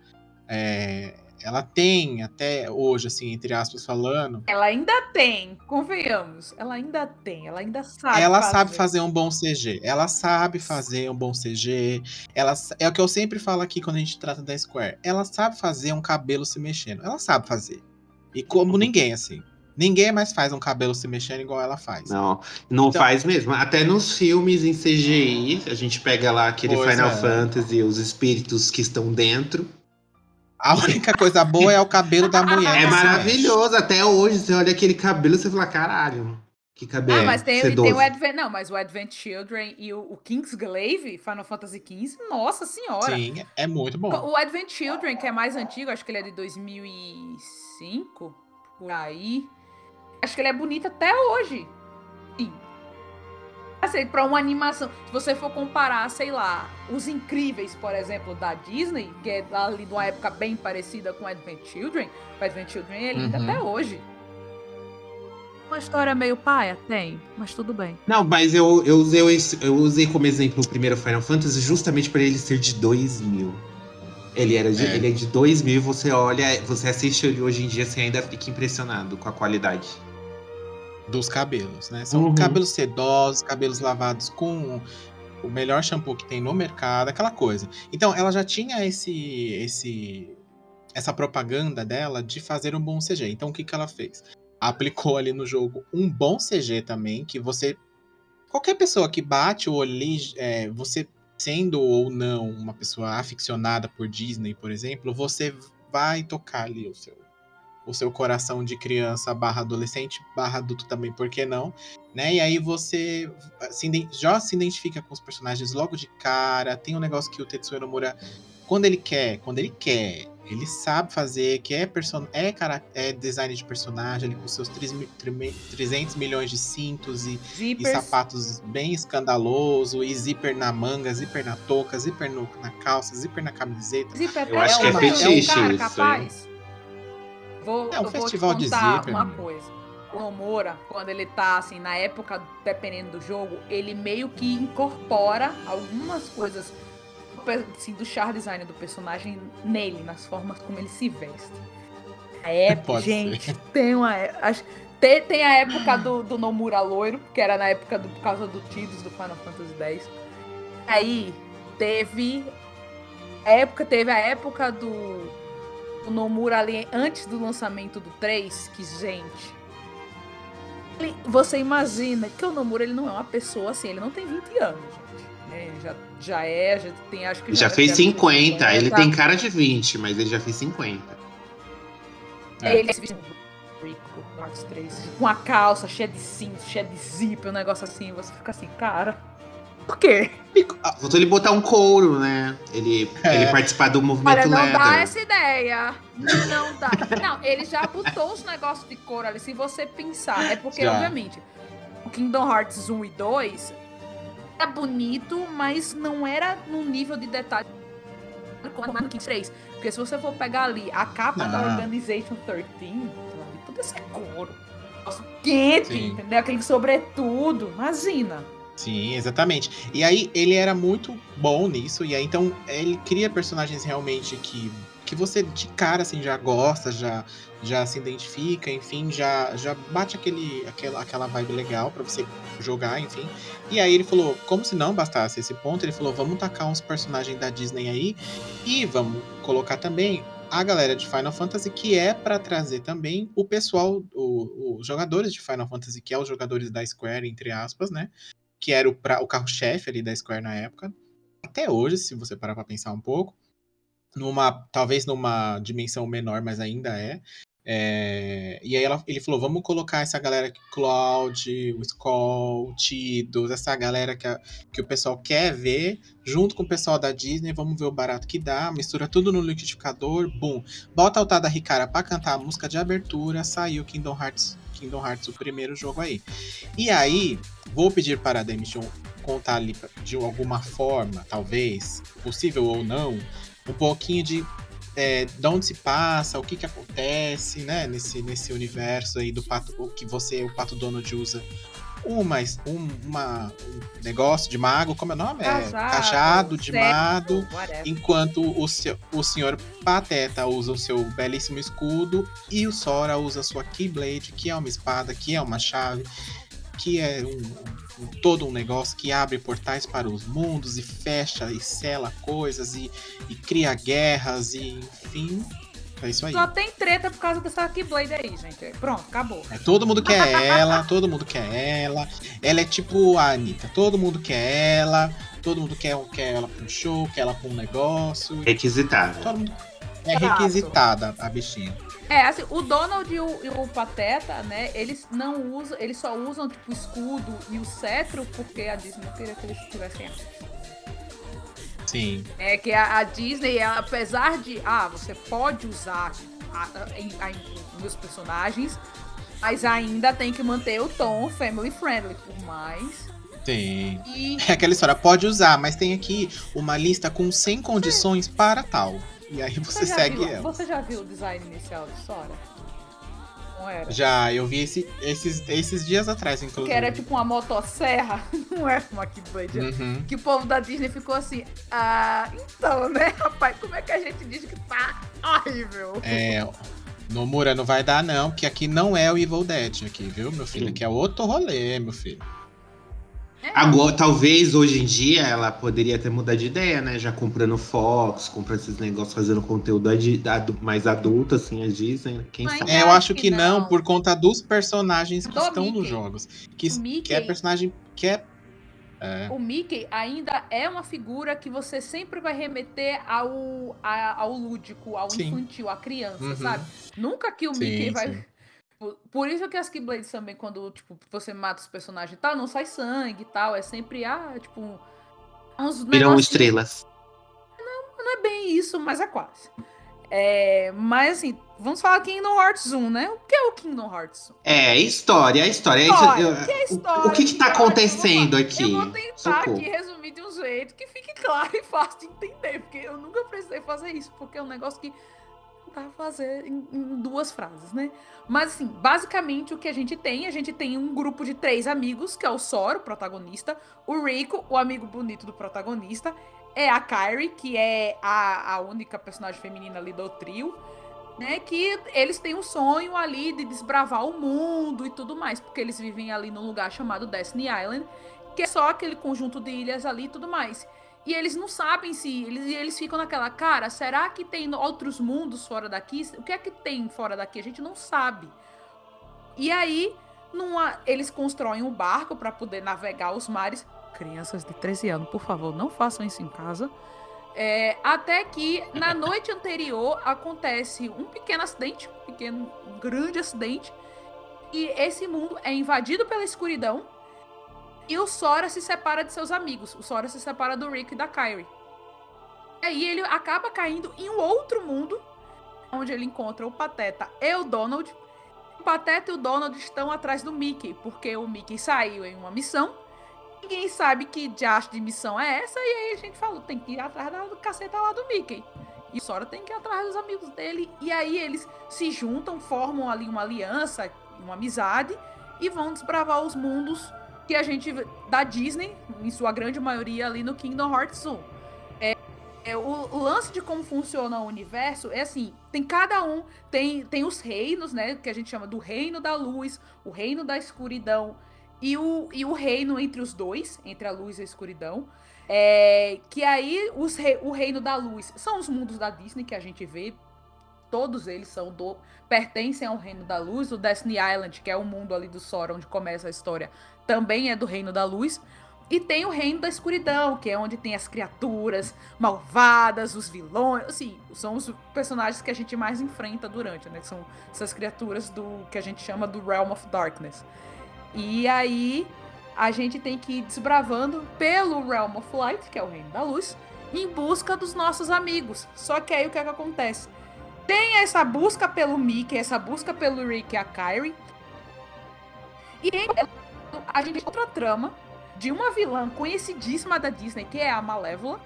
é, ela tem até hoje assim entre aspas falando, Ela ainda tem, convenhamos. Ela ainda tem, ela ainda sabe. ela sabe fazer um bom CG. Ela sabe fazer um bom CG. Ela, é o que eu sempre falo aqui quando a gente trata da Square. Ela sabe fazer um cabelo se mexendo. Ela sabe fazer. E como ninguém, assim. Ninguém mais faz um cabelo se mexendo igual ela faz. Não, não Então- faz mesmo. Até nos filmes em CGI, a gente pega lá aquele Final é. Fantasy, os espíritos que estão dentro. A única coisa boa é o cabelo da mulher. É que se mexe. maravilhoso. Até hoje, você olha aquele cabelo e você fala, caralho, que cabelo. Ah, mas tem, tem o Advent. Não, mas o Advent Children e o, o Kingsglaive, Final Fantasy XV, nossa senhora. Sim, é muito bom. O Advent Children, que é mais antigo, acho que ele é de 2005, por aí. Acho que ele é bonito até hoje. Sim. Assim, pra uma animação, se você for comparar, sei lá, Os Incríveis, por exemplo, da Disney, que é ali de uma época bem parecida com Advent Children, o Advent Children é lindo Uhum. até hoje. Uma história meio paia? Tem, mas tudo bem. Não, mas eu, eu, usei, eu usei como exemplo o primeiro Final Fantasy justamente para ele ser de 2000. Ele, era de, É. ele é de 2000 você olha, você assiste ele hoje em dia, você ainda fica impressionado com a qualidade. Dos cabelos, né? São Uhum. cabelos sedosos, cabelos lavados com o melhor shampoo que tem no mercado, aquela coisa. Então, ela já tinha esse, esse, essa propaganda dela de fazer um bom CG. Então, o que, que ela fez? Aplicou ali no jogo um bom CG também, que você. Qualquer pessoa que bate o olho ali, é, você sendo ou não uma pessoa aficionada por Disney, por exemplo, você vai tocar ali o seu o seu coração de criança barra adolescente, barra adulto também, por que não? Né? E aí você se já se identifica com os personagens logo de cara. Tem um negócio que o Tetsuya Nomura, quando ele quer, quando ele quer, ele sabe fazer, que é, person é, cara é design de personagem, ele com seus 3 mi- trime- 300 milhões de cintos e, e sapatos bem escandaloso, e zíper na manga, zíper na touca, zíper no- na calça, zíper na camiseta. Zíper Eu acho que é uma- fetiche um cara isso, capaz. Vou, É um eu vou festival te de contar zíper. uma coisa. O Nomura, quando ele tá assim, na época, dependendo do jogo, ele meio que incorpora algumas coisas assim, do char design do personagem nele, nas formas como ele se veste. A [laughs] época, Pode gente, tem uma. é- Acho, tem, tem a época do, do Nomura loiro, que era na época do, por causa do Tidus do Final Fantasy X. Aí teve. A época, teve a época do, do Nomura ali antes do lançamento do 3, que, gente. ele- você imagina que o Nomura ele não é uma pessoa assim, ele não tem 20 anos, gente. né? Ele já, já é, já tem, acho que Já, fez já 50, ele tá- tem cara de 20, mas ele já fez 50. É. Ele se vestiu rico, Marcos 3, com a calça cheia de cinto, cheia de zíper, um negócio assim, você fica assim, cara. Por quê? Faltou ele botar um couro, né? Ele, É. ele participar do movimento Olha, não leather. dá essa ideia. Não dá. Não, ele já botou os negócios de cor ali. Se você pensar, é porque, Já. obviamente, o Kingdom Hearts 1 e 2 era bonito, mas não era num nível de detalhe como no Kingdom 3. Porque se você for pegar ali a capa da Não. Organization 13, aquilo ali, tudo esse couro. Negócio Quente, Sim. entendeu? Aquele sobretudo. Imagina. Sim, exatamente. E aí ele era muito bom nisso, e aí então ele cria personagens realmente que, que você de cara assim já gosta, já, já se identifica, enfim, já, já bate aquele, aquela, aquela vibe legal pra você jogar, enfim. E aí ele falou, como se não bastasse esse ponto, ele falou, vamos tacar uns personagens da Disney aí e vamos colocar também a galera de Final Fantasy, que é pra trazer também o pessoal, os jogadores de Final Fantasy, que é os jogadores da Square, entre aspas, né? Que era o, pra- o carro-chefe ali da Square na época. Até hoje, se você parar pra pensar um pouco. Numa, talvez numa dimensão menor, mas ainda é. É, e aí ela- ele falou, vamos colocar essa galera aqui, Cloud, o Skull, o Tidus, essa galera que, a- que o pessoal quer ver, junto com o pessoal da Disney, vamos ver o barato que dá, mistura tudo no liquidificador, bum. Bota o Tada Ricara pra cantar a música de abertura, saiu Kingdom Hearts, Kingdom Hearts, o primeiro jogo aí. E aí, vou pedir para a Demission contar ali de alguma forma, talvez, possível ou não, um pouquinho de é, de onde se passa, o que que acontece, né, nesse, nesse universo aí do pato, o que você, o Pato Donald usa uma, um, uma, um negócio de mago, como é o nome? É, Cajado, cajado de mago, whatever. enquanto o, o senhor Pateta usa o seu belíssimo escudo e o Sora usa a sua Keyblade, que é uma espada, que é uma chave, que é um, um- todo um negócio que abre portais para os mundos e fecha e sela coisas e, e cria guerras e enfim. É isso aí. Só tem treta por causa dessa Keyblade aí, gente. Pronto, acabou. É, todo mundo quer ela, todo mundo quer ela. Ela é tipo a Anitta, todo mundo quer ela, todo mundo quer, quer ela pra um show, quer ela pra um negócio. Requisitável. Todo mundo é requisitada a bichinha. É, assim, o Donald e o, e o Pateta, né, eles não usam, eles só usam, tipo, o escudo e o cetro porque a Disney não queria que eles tivessem Sim. É que a, a Disney, ela, apesar de, ah, você pode usar meus personagens, mas ainda tem que manter o tom family friendly, por mais. Tem. E [laughs] É aquela história, pode usar, mas tem aqui uma lista com 100 condições para tal. E aí você já segue viu, ela. Você já viu o design inicial de Sora? Não era? Já, eu vi esse- esses, esses dias atrás, inclusive. Que era tipo uma motosserra, [laughs] não era uma Keyblade. Uhum. Que o povo da Disney ficou assim, ah, então, né, rapaz, como é que a gente diz que tá horrível? É, Nomura, não vai dar não, porque aqui não é o Evil Dead aqui, viu, meu filho? Sim. Aqui é outro rolê, meu filho. É, Agora, talvez hoje em dia ela poderia ter mudado de ideia, né? Já comprando Fox, comprando esses negócios, fazendo conteúdo adi- adu- mais adulto, assim, a Disney. né? Quem Mas- sabe? É, eu acho que que não, não. por conta dos personagens que Do estão Mickey. nos jogos. Que, O Mickey- que é personagem que é. é, O Mickey ainda é uma figura que você sempre vai remeter ao, a- ao lúdico, ao Sim. infantil, à criança, Uhum. sabe? Nunca que o Sim, Mickey vai. sim. Por- isso que as Keyblades também, quando tipo, você mata os personagens e tal, não sai sangue e tal. É sempre, ah, tipo. Uns Viram estrelas. Não é bem isso, mas é quase. É, mas assim, vamos falar Kingdom Hearts 1, né? O que é o Kingdom Hearts 1? É, história, é história. É isso- História, eu- que é o- história, o que que tá acontecendo aqui? Eu vou tentar Socorro. aqui resumir de um jeito que fique [laughs] claro e fácil de entender, porque eu nunca precisei fazer isso, porque é um negócio que pra fazer em, em duas frases, né? Mas assim, basicamente o que a gente tem, a gente tem um grupo de três amigos, que é o Sora, o protagonista, o Rico, o amigo bonito do protagonista, é a Kyrie, que é a, a única personagem feminina ali do trio, né? Que eles têm um sonho ali de desbravar o mundo e tudo mais, porque eles vivem ali num lugar chamado Destiny Island, que é só aquele conjunto de ilhas ali e tudo mais. E eles não sabem se. Eles, eles ficam naquela, cara, será que tem outros mundos fora daqui? O que é que tem fora daqui? A gente não sabe. E aí, numa, eles constroem um barco para poder navegar os mares. Crianças de 13 anos, por favor, não façam isso em casa. É, até que na [laughs] noite anterior acontece um pequeno acidente, um pequeno, um grande acidente, e esse mundo é invadido pela escuridão. E o Sora se separa de seus amigos. O Sora se separa do Rick e da Kyrie. E aí ele acaba caindo em um outro mundo, onde ele encontra o Pateta e o Donald. O Pateta e o Donald estão atrás do Mickey, porque o Mickey saiu em uma missão. Ninguém sabe que diacho de missão é essa, e aí a gente falou, tem que ir atrás do caceta lá do Mickey. E o Sora tem que ir atrás dos amigos dele. E aí eles se juntam, formam ali uma aliança, uma amizade, e vão desbravar os mundos que a gente da Disney, em sua grande maioria ali no Kingdom Hearts 1. É, é, o, o lance de como funciona o universo é assim, tem cada um, tem, tem os reinos, né, que a gente chama do reino da luz, o reino da escuridão e o, e o reino entre os dois, entre a luz e a escuridão. É, que aí os re- o reino da luz são os mundos da Disney que a gente vê. Todos eles são do pertencem ao reino da luz. O Destiny Island, que é o mundo ali do Sora, onde começa a história, também é do reino da luz. E tem o reino da escuridão, que é onde tem as criaturas malvadas, os vilões, assim, são os personagens que a gente mais enfrenta durante, né? São essas criaturas do que a gente chama do Realm of Darkness. E aí a gente tem que ir desbravando pelo Realm of Light, que é o reino da luz, em busca dos nossos amigos. Só que aí o que é que acontece? Tem essa busca pelo Mickey, essa busca pelo Rick e a Kyrie. E a gente tem outra trama de uma vilã conhecidíssima da Disney, que é a Malévola,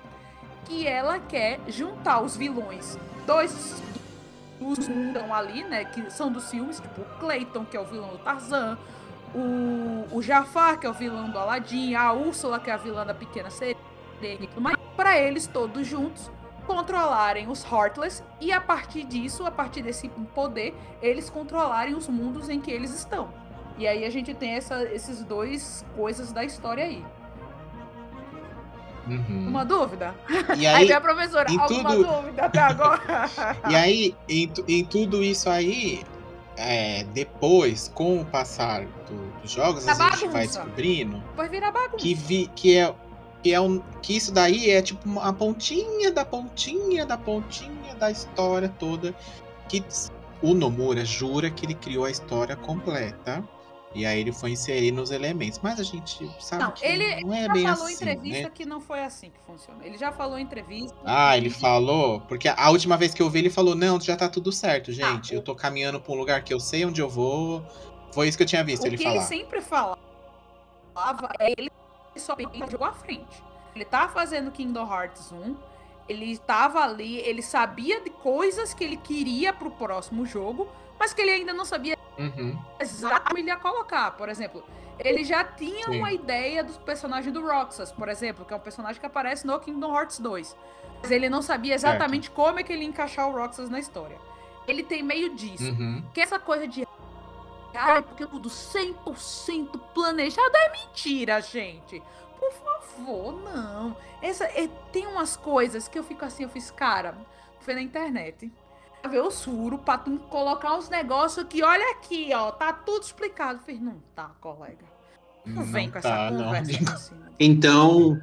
que ela quer juntar os vilões dois dos mundão ali, né, que são dos filmes, tipo o Clayton, que é o vilão do Tarzan, o, o Jafar, que é o vilão do Aladdin, a Úrsula, que é a vilã da Pequena Sereia, e tudo mais, para eles todos juntos controlarem os Heartless e a partir disso, a partir desse poder, eles controlarem os mundos em que eles estão. E aí a gente tem essa, esses dois coisas da história aí. Uhum. Uma dúvida? E Aí aí, vem a professora, alguma tudo- dúvida até agora? [laughs] e aí em, em tudo isso aí, é, depois, com o passar do- dos jogos, Da a gente vai descobrindo que, vi, que, é, que, é um, que isso daí é tipo uma pontinha da pontinha da pontinha da história toda. Que o Nomura jura que ele criou a história completa. E aí ele foi inserindo os elementos. Mas a gente sabe Não, que ele não é já bem falou assim, em entrevista né? que não foi assim que funciona. Ele já falou em entrevista. Ah, ele falou? Porque a última vez que eu vi, ele falou: Não, já tá tudo certo, gente. Ah, Eu tô caminhando pra um lugar que eu sei onde eu vou. Foi isso que eu tinha visto O ele que falar. ele sempre falava é ele só jogou à frente. Ele tava fazendo Kingdom Hearts 1, ele tava ali, ele sabia de coisas que ele queria pro próximo jogo, mas que ele ainda não sabia Uhum. exatamente como ele ia colocar. Por exemplo, ele já tinha Sim. uma ideia do personagem do Roxas, por exemplo, que é um personagem que aparece no Kingdom Hearts 2. Mas ele não sabia exatamente como é que ele ia encaixar o Roxas na história. Ele tem meio disso. Uhum. Que essa coisa de. Ai, porque tudo 100% planejado é mentira, gente. Por favor, não. Essa, é- tem umas coisas que eu fico assim, eu fiz, cara, foi na internet. Pra ver os furos, pra tu colocar uns negócios que, olha aqui, ó, tá tudo explicado. Eu fiz, não tá, colega. Não, vem com tá, essa não. conversa [laughs] assim. Então,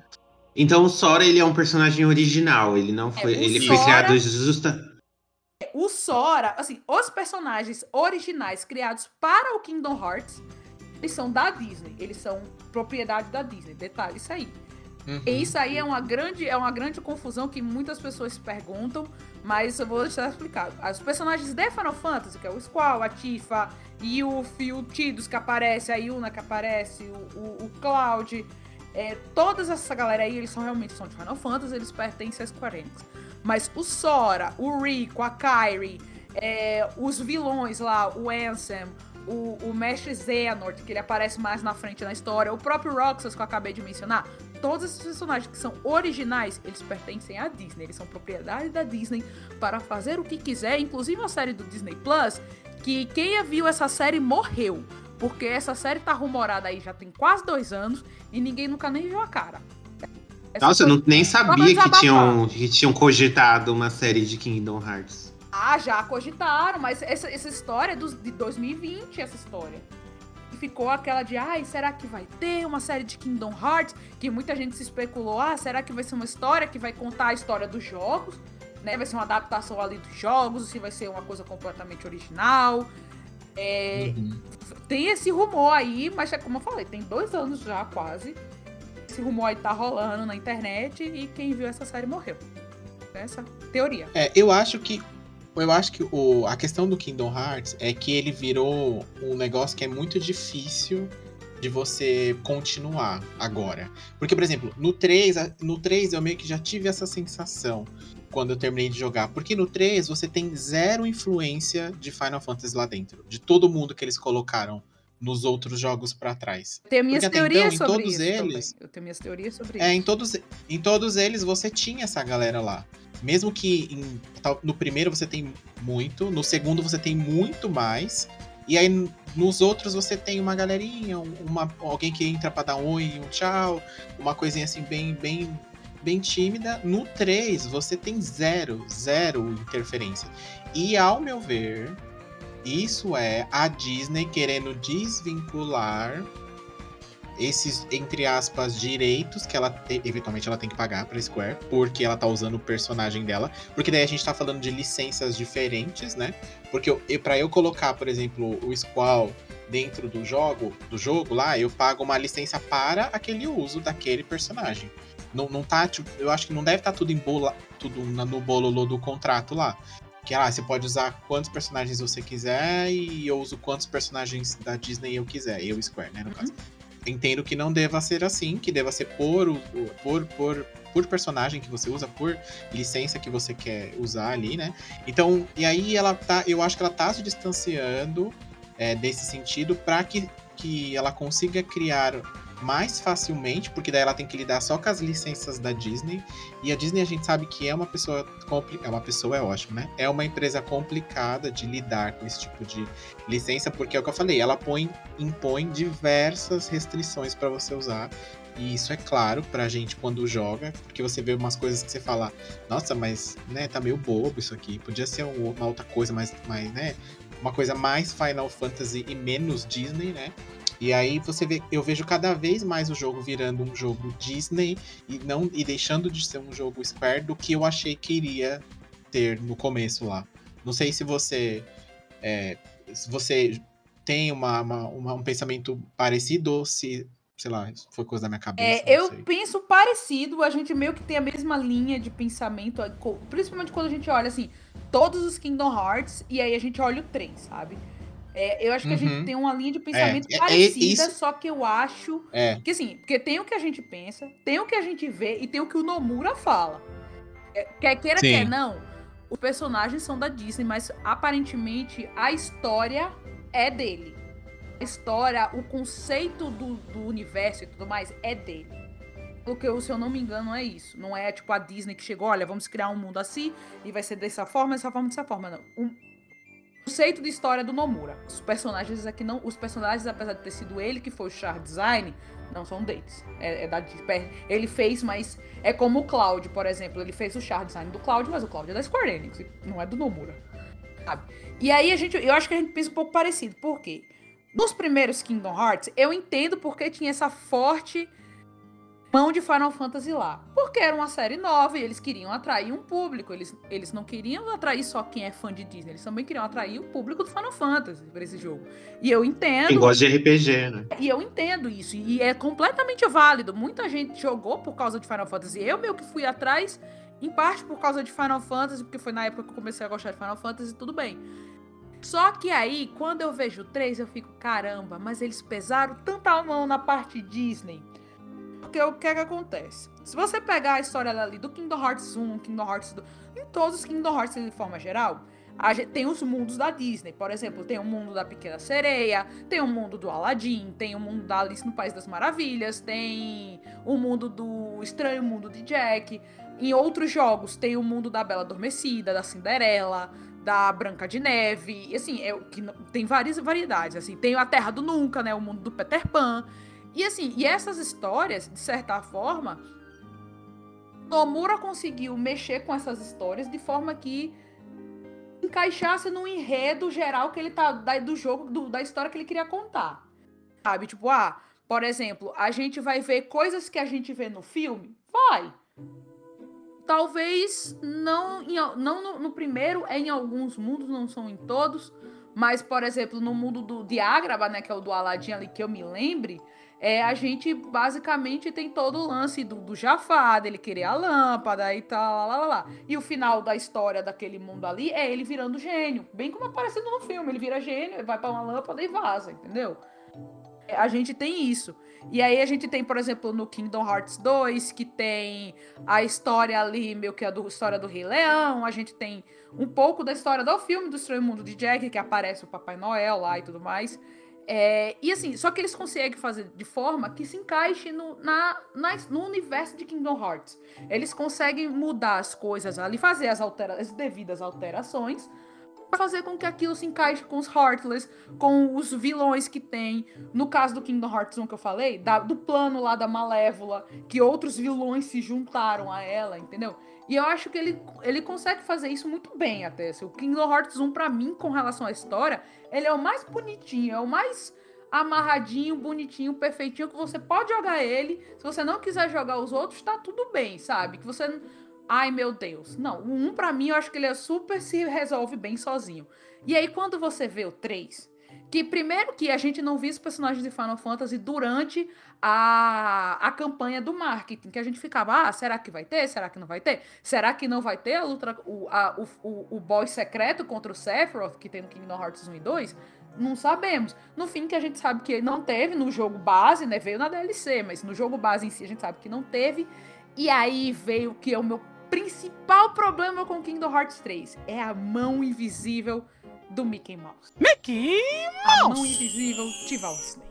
então o Sora ele é um personagem original, ele não foi, É, ele foi Sora- criado justa. O Sora, assim, os personagens originais criados para o Kingdom Hearts, eles são da Disney. Eles são propriedade da Disney. Detalhe isso aí. Uhum. E isso aí é uma grande, é uma grande confusão que muitas pessoas perguntam, mas eu vou deixar explicado. Os personagens de Final Fantasy, que é o Squall, a Tifa, e o Tidus que aparece, a Yuna que aparece, o, o, o Cloud, é, todas essa galera aí, eles são realmente são de Final Fantasy, eles pertencem a Square Enix. Mas o Sora, o Rico, a Kyrie, é, os vilões lá, o Ansem, o, o Mestre Xehanort, que ele aparece mais na frente na história, o próprio Roxas, que eu acabei de mencionar, todos esses personagens que são originais, eles pertencem à Disney, eles são propriedade da Disney para fazer o que quiser, inclusive a série do Disney Plus, que quem viu essa série morreu, porque essa série tá rumorada aí já tem quase dois anos e ninguém nunca nem viu a cara. Nossa, eu não, nem sabia que tinham, que tinham cogitado uma série de Kingdom Hearts. Ah, já cogitaram, mas essa, essa história é dos, de 2020, essa história. E ficou aquela de, ai, será que vai ter uma série de Kingdom Hearts? Que muita gente se especulou, ah, será que vai ser uma história que vai contar a história dos jogos? Né? Vai ser uma adaptação ali dos jogos, ou se vai ser uma coisa completamente original. É, Uhum. Tem esse rumor aí, mas é como eu falei, tem dois anos já quase. Esse rumor aí tá rolando na internet e quem viu essa série morreu. Essa teoria. É, eu acho que. Eu acho que o, a questão do Kingdom Hearts é que ele virou um negócio que é muito difícil de você continuar agora. Porque, por exemplo, no 3, a- no 3 eu meio que já tive essa sensação quando eu terminei de jogar. Porque no 3 você tem zero influência de Final Fantasy lá dentro. De todo mundo que eles colocaram nos outros jogos pra trás. Eu tenho minhas Porque teorias então, em sobre todos isso eles- também. Eu tenho minhas teorias sobre É, em isso. todos, em todos eles você tinha essa galera lá. Mesmo que em- no primeiro você tem muito, no segundo você tem muito mais. E aí nos outros você tem uma galerinha, um- uma, alguém que entra pra dar um oi, um tchau, uma coisinha assim bem, bem, bem tímida. No 3 você tem zero, zero interferência. E ao meu ver, isso é a Disney querendo desvincular esses, entre aspas, direitos que ela te- eventualmente ela tem que pagar pra Square, porque ela tá usando o personagem dela. Porque daí a gente tá falando de licenças diferentes, né? Porque eu, pra eu colocar, por exemplo, o Squall dentro do jogo, do jogo lá, eu pago uma licença para aquele uso daquele personagem. Não, não tá, tipo, eu acho que não deve estar tudo em bola, tudo no bololô do contrato lá. Que ah, você pode usar quantos personagens você quiser e eu uso quantos personagens da Disney eu quiser, eu Square, né, no caso. Entendo que não deva ser assim, que deva ser por, por, por, por personagem que você usa, por licença que você quer usar ali, né? Então, e aí ela tá, eu acho que ela tá se distanciando é, desse sentido para que, que ela consiga criar mais facilmente, porque daí ela tem que lidar só com as licenças da Disney. E a Disney a gente sabe que é uma pessoa é uma pessoa é ótimo, né? É uma empresa complicada de lidar com esse tipo de licença, porque é o que eu falei, ela põe impõe diversas restrições para você usar. E isso é claro pra gente quando joga, porque você vê umas coisas que você fala, nossa, mas né, tá meio bobo isso aqui. Podia ser um- uma outra coisa mais, mais, né? Uma coisa mais Final Fantasy e menos Disney, né? E aí você vê, eu vejo cada vez mais o jogo virando um jogo Disney e não e deixando de ser um jogo Square do que eu achei que iria ter no começo lá. Não sei se você é, se você tem uma, uma- uma- um pensamento parecido ou se, sei lá, foi coisa da minha cabeça. É, eu sei. penso parecido, a gente meio que tem a mesma linha de pensamento, principalmente quando a gente olha assim, todos os Kingdom Hearts e aí a gente olha o 3, sabe? É, eu acho que a gente Uhum. tem uma linha de pensamento é, é parecida, isso- só que eu acho É, que assim, porque tem o que a gente pensa, tem o que a gente vê e tem o que o Nomura fala. É, Quer queira, Sim. quer não, os personagens são da Disney, mas aparentemente a história é dele. A história, o conceito do, do universo e tudo mais é dele. Porque, se eu não me engano, é isso. Não é tipo a Disney que chegou, olha, vamos criar um mundo assim e vai ser dessa forma, dessa forma, dessa forma. Não. Um conceito de história do Nomura. Os personagens aqui não. Os personagens, apesar de ter sido ele que foi o char design, não são deles. É, é da Disney. Ele fez, mas é como o Cloud, por exemplo. Ele fez o char design do Cloud, mas o Cloud é da Square Enix, não é do Nomura. Sabe? E aí a gente. Eu acho que a gente pensa um pouco parecido. Por quê? Nos primeiros Kingdom Hearts, eu entendo porque tinha essa forte mão de Final Fantasy lá. Porque era uma série nova e eles queriam atrair um público. Eles, eles não queriam atrair só quem é fã de Disney, eles também queriam atrair o público do Final Fantasy para esse jogo. E eu entendo. Quem gosta de RPG, né? E eu entendo isso. E é completamente válido. Muita gente jogou por causa de Final Fantasy. Eu meio que fui atrás, em parte por causa de Final Fantasy, porque foi na época que eu comecei a gostar de Final Fantasy, tudo bem. Só que aí, quando eu vejo o 3, eu fico, caramba, mas eles pesaram tanta mão na parte Disney. Porque o que é que acontece? Se você pegar a história ali do Kingdom Hearts 1, Kingdom Hearts 2, em todos os Kingdom Hearts de forma geral, gente tem os mundos da Disney. Por exemplo, tem o mundo da Pequena Sereia, tem o mundo do Aladdin, tem o mundo da Alice no País das Maravilhas, tem o mundo do Estranho Mundo de Jack. Em outros jogos, tem o mundo da Bela Adormecida, da Cinderela, da Branca de Neve, assim, é, que tem várias variedades, assim, tem a Terra do Nunca, né, o mundo do Peter Pan, e assim, e essas histórias, de certa forma, Nomura conseguiu mexer com essas histórias de forma que encaixasse no enredo geral que ele tá da- do jogo, do- da história que ele queria contar. Sabe? Tipo, ah, por exemplo, a gente vai ver coisas que a gente vê no filme? Vai. Talvez não, em não no, no primeiro, é em alguns mundos, não são em todos. Mas, por exemplo, no mundo do, de Ágraba, né, que é o do Aladdin ali, que eu me lembre, é, a gente basicamente tem todo o lance do, do Jafar, dele querer a lâmpada e tal, lá, lá, lá. E o final da história daquele mundo ali é ele virando gênio. Bem como aparecendo no filme. Ele vira gênio, vai pra uma lâmpada e vaza, entendeu? É, A gente tem isso. E aí a gente tem, por exemplo, no Kingdom Hearts 2, que tem a história ali, meio que a do, história do Rei Leão. A gente tem um pouco da história do filme do Estranho Mundo de Jack, que aparece o Papai Noel lá e tudo mais. É, e assim, só que eles conseguem fazer de forma que se encaixe no, na, na- no universo de Kingdom Hearts. Eles conseguem mudar as coisas ali, fazer as, altera as devidas alterações, para fazer com que aquilo se encaixe com os Heartless, com os vilões que tem. No caso do Kingdom Hearts 1 que eu falei, da- do plano lá da Malévola, que outros vilões se juntaram a ela, entendeu? E eu acho que ele, ele consegue fazer isso muito bem até. assim. O Kingdom Hearts 1, pra mim, com relação à história, ele é o mais bonitinho, é o mais amarradinho, bonitinho, perfeitinho, que você pode jogar ele. Se você não quiser jogar os outros, tá tudo bem, sabe? Que você. Ai, meu Deus. Não, o 1 pra mim eu acho que ele é super se resolve bem sozinho. E aí, quando você vê o 3, que primeiro que a gente não viu os personagens de Final Fantasy durante a, a campanha do marketing, que a gente ficava, ah, será que vai ter? Será que não vai ter? Será que não vai ter a luta, o, a, o, o, o boss secreto contra o Sephiroth, que tem no Kingdom Hearts 1 e 2? Não sabemos. No fim, que a gente sabe que não teve no jogo base, né? Veio na DLC, mas no jogo base em si a gente sabe que não teve. E aí veio que é o meu principal problema com Kingdom Hearts 3. É a mão invisível do Mickey Mouse. Mickey A mão invisível de Walt Disney.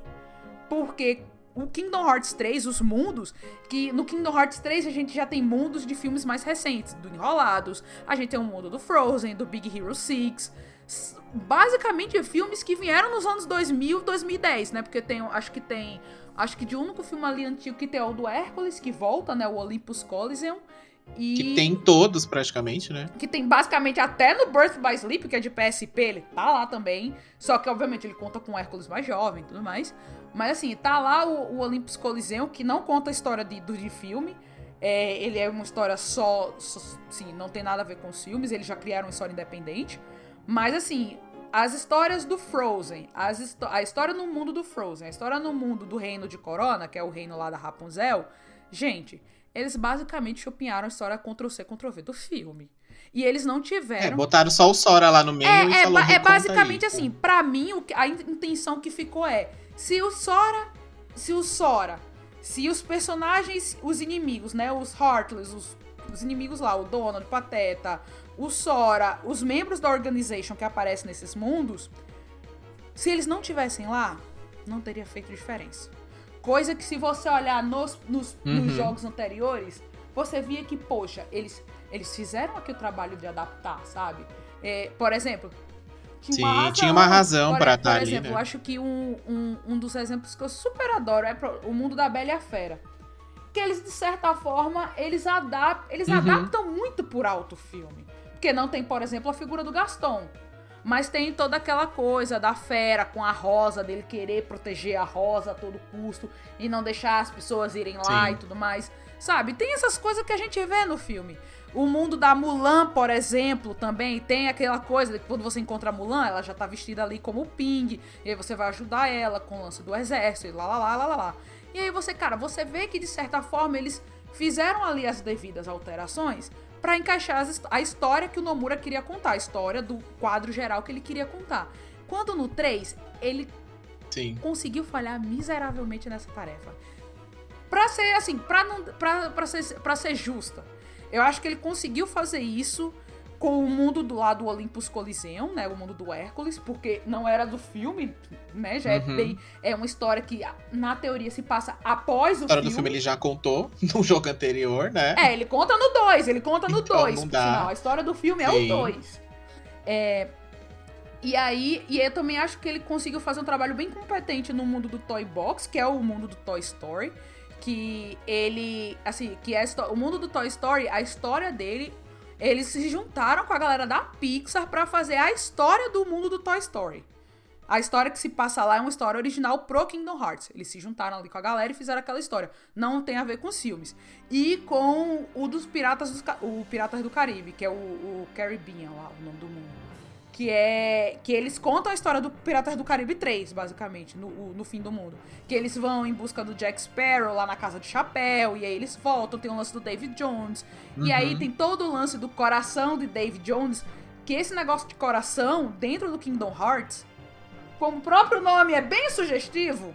Porque o Kingdom Hearts 3, os mundos, que no Kingdom Hearts 3 a gente já tem mundos de filmes mais recentes, do Enrolados, a gente tem o mundo do Frozen, do Big Hero 6. S- Basicamente filmes que vieram nos anos 2000, 2010, né? Porque tem, acho que tem, acho que de único filme ali antigo que tem é o do Hércules, que volta, né? O Olympus Coliseum. E Que tem todos, praticamente, né? que tem basicamente até no Birth by Sleep, que é de PSP, ele tá lá também. Só que, obviamente, ele conta com o Hércules mais jovem e tudo mais. Mas, assim, tá lá o, o Olympus Coliseum, que não conta a história de, do de filme. É, ele é uma história só, só. Sim, não tem nada a ver com os filmes, eles já criaram uma história independente. Mas, assim, as histórias do Frozen, as a história no mundo do Frozen, a história no mundo do reino de Corona, que é o reino lá da Rapunzel, gente, eles basicamente chupinharam a história Ctrl-C, Ctrl-V do filme. E eles não É, tiveram. botaram só o Sora lá no meio É, e é, falou, é "Reconta basicamente aí". assim, pra mim, o que- a in- intenção que ficou é: se o Sora. Se o Sora. Se os personagens, os inimigos, né? Os Heartless, os, os inimigos lá, o Donald, o Pateta, o Sora, os membros da organization que aparecem nesses mundos, se eles não tivessem lá, não teria feito diferença. Coisa que se você olhar nos, nos, nos Uhum. jogos anteriores, você via que, poxa, eles, eles fizeram aqui o trabalho de adaptar, sabe? É, por exemplo, tinha Sim, tinha uma razão por, pra por tá ali, exemplo, né? eu acho que um, um, um dos exemplos que eu super adoro é o mundo da Bela e a Fera. Que eles, de certa forma, eles, adap eles Uhum. adaptam muito por alto o filme. Porque não tem, por exemplo, a figura do Gaston. Mas tem toda aquela coisa da fera com a rosa, dele querer proteger a rosa a todo custo e não deixar as pessoas irem lá Sim. e tudo mais. Sabe? Tem essas coisas que a gente vê no filme. O mundo da Mulan, por exemplo, também tem aquela coisa de que quando você encontra a Mulan, ela já tá vestida ali como o Ping, e aí você vai ajudar ela com o lance do exército, e lá, lá, lá, lá, lá, lá. E aí você, cara, você vê que de certa forma eles fizeram ali as devidas alterações pra encaixar a história que o Nomura queria contar, a história do quadro geral que ele queria contar. Quando no 3, ele Sim. conseguiu falhar miseravelmente nessa tarefa. Pra ser assim, pra, não, pra, pra, ser, pra ser justa, eu acho que ele conseguiu fazer isso com o mundo do lado do Olympus Coliseum, né? O mundo do Hércules, porque não era do filme, né? Já é Uhum. bem. É uma história que, na teoria, se passa após A o história filme. do filme ele já contou [laughs] no jogo anterior, né? É, ele conta no 2, ele conta no Então, 2, não por dá. sinal. A história do filme é Sim. o 2. É, e aí, e eu também acho que ele conseguiu fazer um trabalho bem competente no mundo do Toy Box, que é o mundo do Toy Story. Que ele, assim, que é a o mundo do Toy Story, a história dele, eles se juntaram com a galera da Pixar pra fazer a história do mundo do Toy Story. A história que se passa lá é uma história original pro Kingdom Hearts. Eles se juntaram ali com a galera e fizeram aquela história. Não tem a ver com os filmes. E com o dos Piratas, dos o Piratas do Caribe, que é o, o Caribbean lá, o nome do mundo. Que é. Que eles contam a história do Piratas do Caribe 3, basicamente, no, no fim do mundo. Que eles vão em busca do Jack Sparrow lá na casa de chapéu, e aí eles voltam, tem o lance do David Jones. E aí Uhum. tem todo o lance do coração de David Jones, que esse negócio de coração, dentro do Kingdom Hearts, como o próprio nome é bem sugestivo,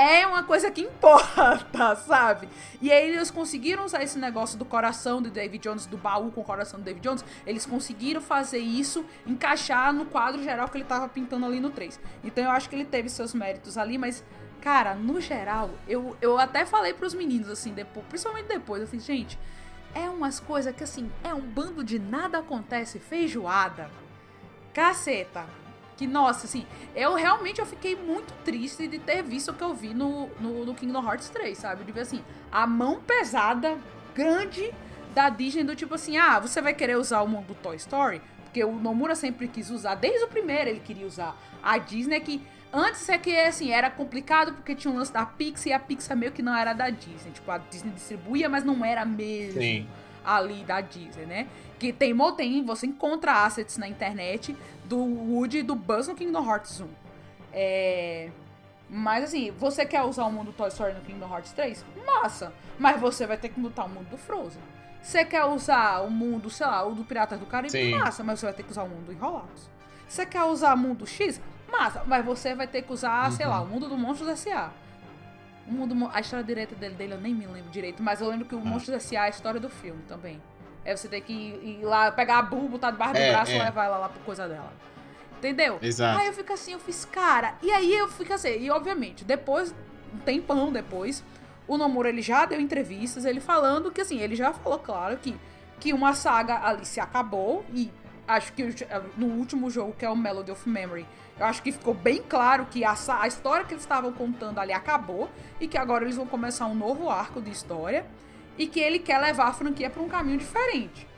é uma coisa que importa, [laughs] sabe? E aí eles conseguiram usar esse negócio do coração de David Jones, do baú com o coração do David Jones, eles conseguiram fazer isso, encaixar no quadro geral que ele tava pintando ali no 3. Então eu acho que ele teve seus méritos ali, mas, cara, no geral, eu, eu até falei pros meninos, assim, depois, principalmente depois, assim, gente, é umas coisas que, assim, é um bando de nada acontece, feijoada. Caceta. Que, nossa, assim, eu realmente eu fiquei muito triste de ter visto o que eu vi no, no, no Kingdom Hearts 3, sabe? De ver, assim, a mão pesada, grande, da Disney, do tipo assim, ah, você vai querer usar o mundo do Toy Story? Porque o Nomura sempre quis usar, desde o primeiro ele queria usar. A Disney que Antes é que, assim, era complicado porque tinha um lance da Pixar e a Pixar meio que não era da Disney. Tipo, a Disney distribuía, mas não era mesmo Sim. Ali da Disney, né? Que tem, tem, você encontra assets na internet do Woody e do Buzz no Kingdom Hearts 1. É... Mas assim, você quer usar o mundo Toy Story no Kingdom Hearts 3? Massa! Mas você vai ter que lutar o mundo do Frozen. Você quer usar o mundo, sei lá, o do Piratas do Caribe? Sim. Massa, mas você vai ter que usar o mundo do Enrolados. Você quer usar o mundo X? Massa, mas você vai ter que usar, sei lá, o mundo do Monstros S.A. O mundo, a história direita dele, dele eu nem me lembro direito, mas eu lembro que o Monstros S.A. é a história do filme também. É você ter que ir, ir lá, pegar a Bu, botar debaixo do É, braço e é. levar ela lá pro coisa dela. Entendeu? Exato. Aí eu fico assim, eu fiz, cara. E aí eu fico assim, e obviamente, depois, um tempão depois, o Nomura ele já deu entrevistas, ele falando que assim, ele já falou, claro, que, que uma saga ali se acabou, e acho que o- no último jogo, que é o Melody of Memory, eu acho que ficou bem claro que a, a história que eles estavam contando ali acabou, e que agora eles vão começar um novo arco de história, e que ele quer levar a franquia pra um caminho diferente.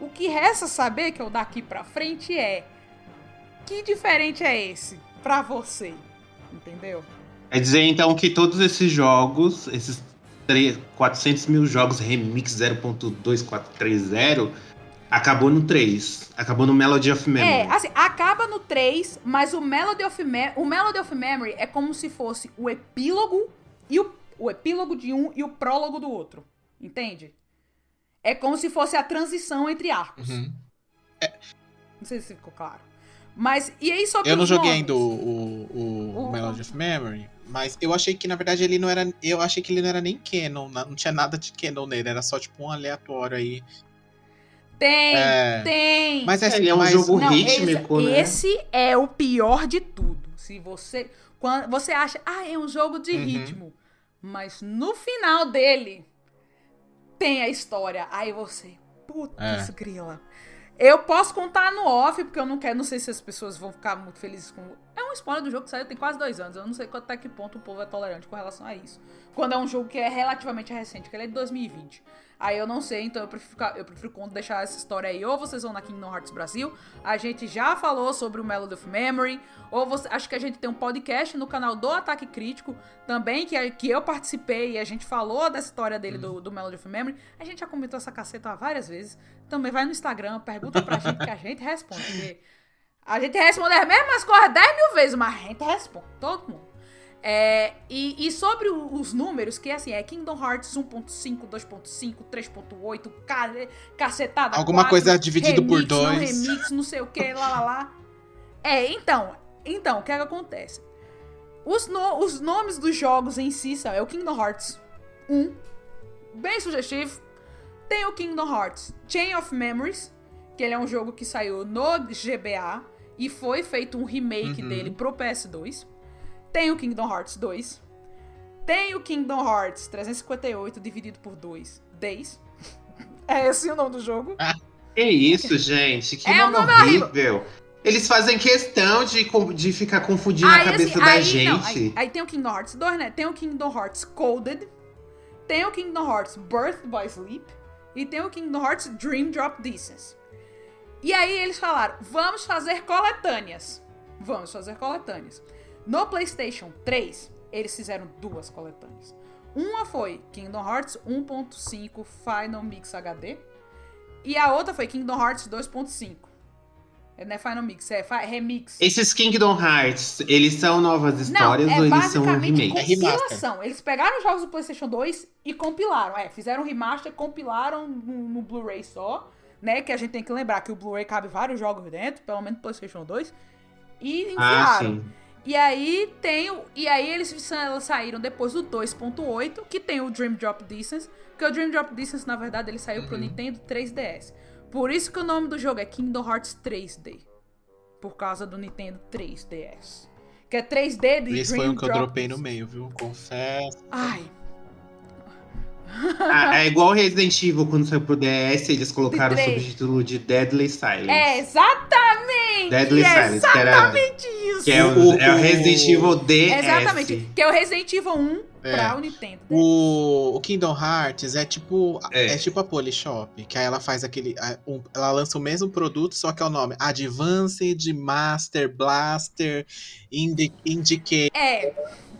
O que resta saber, que eu daqui pra frente, é que diferente é esse pra você? Entendeu? Quer dizer, então, que todos esses jogos, esses tre- 400 mil jogos Remix 0.2430, acabou no 3. Acabou no Melody of Memory. É, assim, acaba no 3, mas o Melody of, Me o Melody of Memory é como se fosse o epílogo e o, o epílogo de um e o prólogo do outro. Entende? É como se fosse a transição entre arcos. Uhum. Não sei se ficou claro. Mas, e aí sobre Eu não os joguei nomes? ainda o, o, o O- Melody of Memory, mas eu achei que na verdade ele não era. Eu achei que ele não era nem canon, não, não tinha nada de canon nele, era só tipo um aleatório aí. Tem, É. tem. Mas é, Ele é um mas- jogo Não, rítmico, esse, né? esse é o pior de tudo. Se você. Quando você acha, ah, é um jogo de Uhum. ritmo. Mas no final dele tem a história. Aí você. Putz, É. grila. Eu posso contar no off, porque eu não quero. Não sei se as pessoas vão ficar muito felizes com. É um spoiler do jogo que saiu tem quase dois anos. Eu não sei até que ponto o povo é tolerante com relação a isso. Quando é um jogo que é relativamente recente, que ele é de 2020. Aí eu não sei, então eu prefiro, eu prefiro deixar essa história aí. Ou vocês vão na Kingdom Hearts Brasil. A gente já falou sobre o Melody of Memory. Ou você, acho que a gente tem um podcast no canal do Ataque Crítico também, que, é- que eu participei e a gente falou da história dele do, do Melody of Memory. A gente já comentou essa caceta várias vezes. Também vai no Instagram, pergunta pra gente que a gente responde. A gente responde as mesmas coisas 10 mil vezes, mas a gente responde, todo mundo. É, e, e sobre o- os números, que assim, é Kingdom Hearts 1.5, 2.5, 3.8, ca- cacetada. Alguma 4, coisa dividido por remix, Não dois. remix, não sei o que, lá lá lá. É, então, então, o que é que acontece? Os, no- os nomes dos jogos em si são é o Kingdom Hearts 1, bem sugestivo. Tem o Kingdom Hearts Chain of Memories, que ele é um jogo que saiu no GBA e foi feito um remake Uhum. dele pro PS2. Tem o Kingdom Hearts 2. Tem o Kingdom Hearts 358 dividido por 2. 10. [laughs] É esse o nome do jogo. Que isso, gente? Que É, nome nome é horrível. horrível. Eles fazem questão de, de ficar confundindo a Aí, cabeça assim, da aí, gente. não, aí, aí tem o Kingdom Hearts 2, né? Tem o Kingdom Hearts Coded. Tem o Kingdom Hearts Birth by Sleep. E tem o Kingdom Hearts Dream Drop Distance. E aí eles falaram: vamos fazer coletâneas. Vamos fazer coletâneas. No PlayStation 3, eles fizeram duas coletâneas. Uma foi Kingdom Hearts 1.5 Final Mix HD. E a outra foi Kingdom Hearts 2.5. É, não é Final Mix, é remix. Esses Kingdom Hearts, eles são novas histórias não, é ou eles são basicamente remakes? É compilação. Eles pegaram os jogos do PlayStation 2 e compilaram. É, fizeram um remaster, compilaram no, no Blu-ray só, né? Que a gente tem que lembrar que o Blu-ray cabe vários jogos dentro, pelo menos no PlayStation 2. E Ah, enviaram. sim. E aí tem o. E aí eles sa- saíram depois do 2.8, que tem o Dream Drop Distance. Porque o Dream Drop Distance, na verdade, ele saiu pro Uhum. Nintendo 3DS. Por isso que o nome do jogo é Kingdom Hearts 3D. Por causa do Nintendo 3DS. Que é 3D de Esse foi um que eu Drop dropei no meio, viu? Confesso. Ai, Ah, é igual Resident Evil quando saiu pro DS, eles colocaram o subtítulo de Deadly Silence. é exatamente! Deadly é Silence, que era- exatamente isso! Que é o, é o Resident Evil DS. Exatamente. Que é o Resident Evil 1 É. pra o Nintendo. O, o Kingdom Hearts é tipo é. É. tipo a Polishop, que aí ela faz aquele. a- um- ela lança o mesmo produto, só que é o nome Advanced Master Blaster Indi Indicate. É,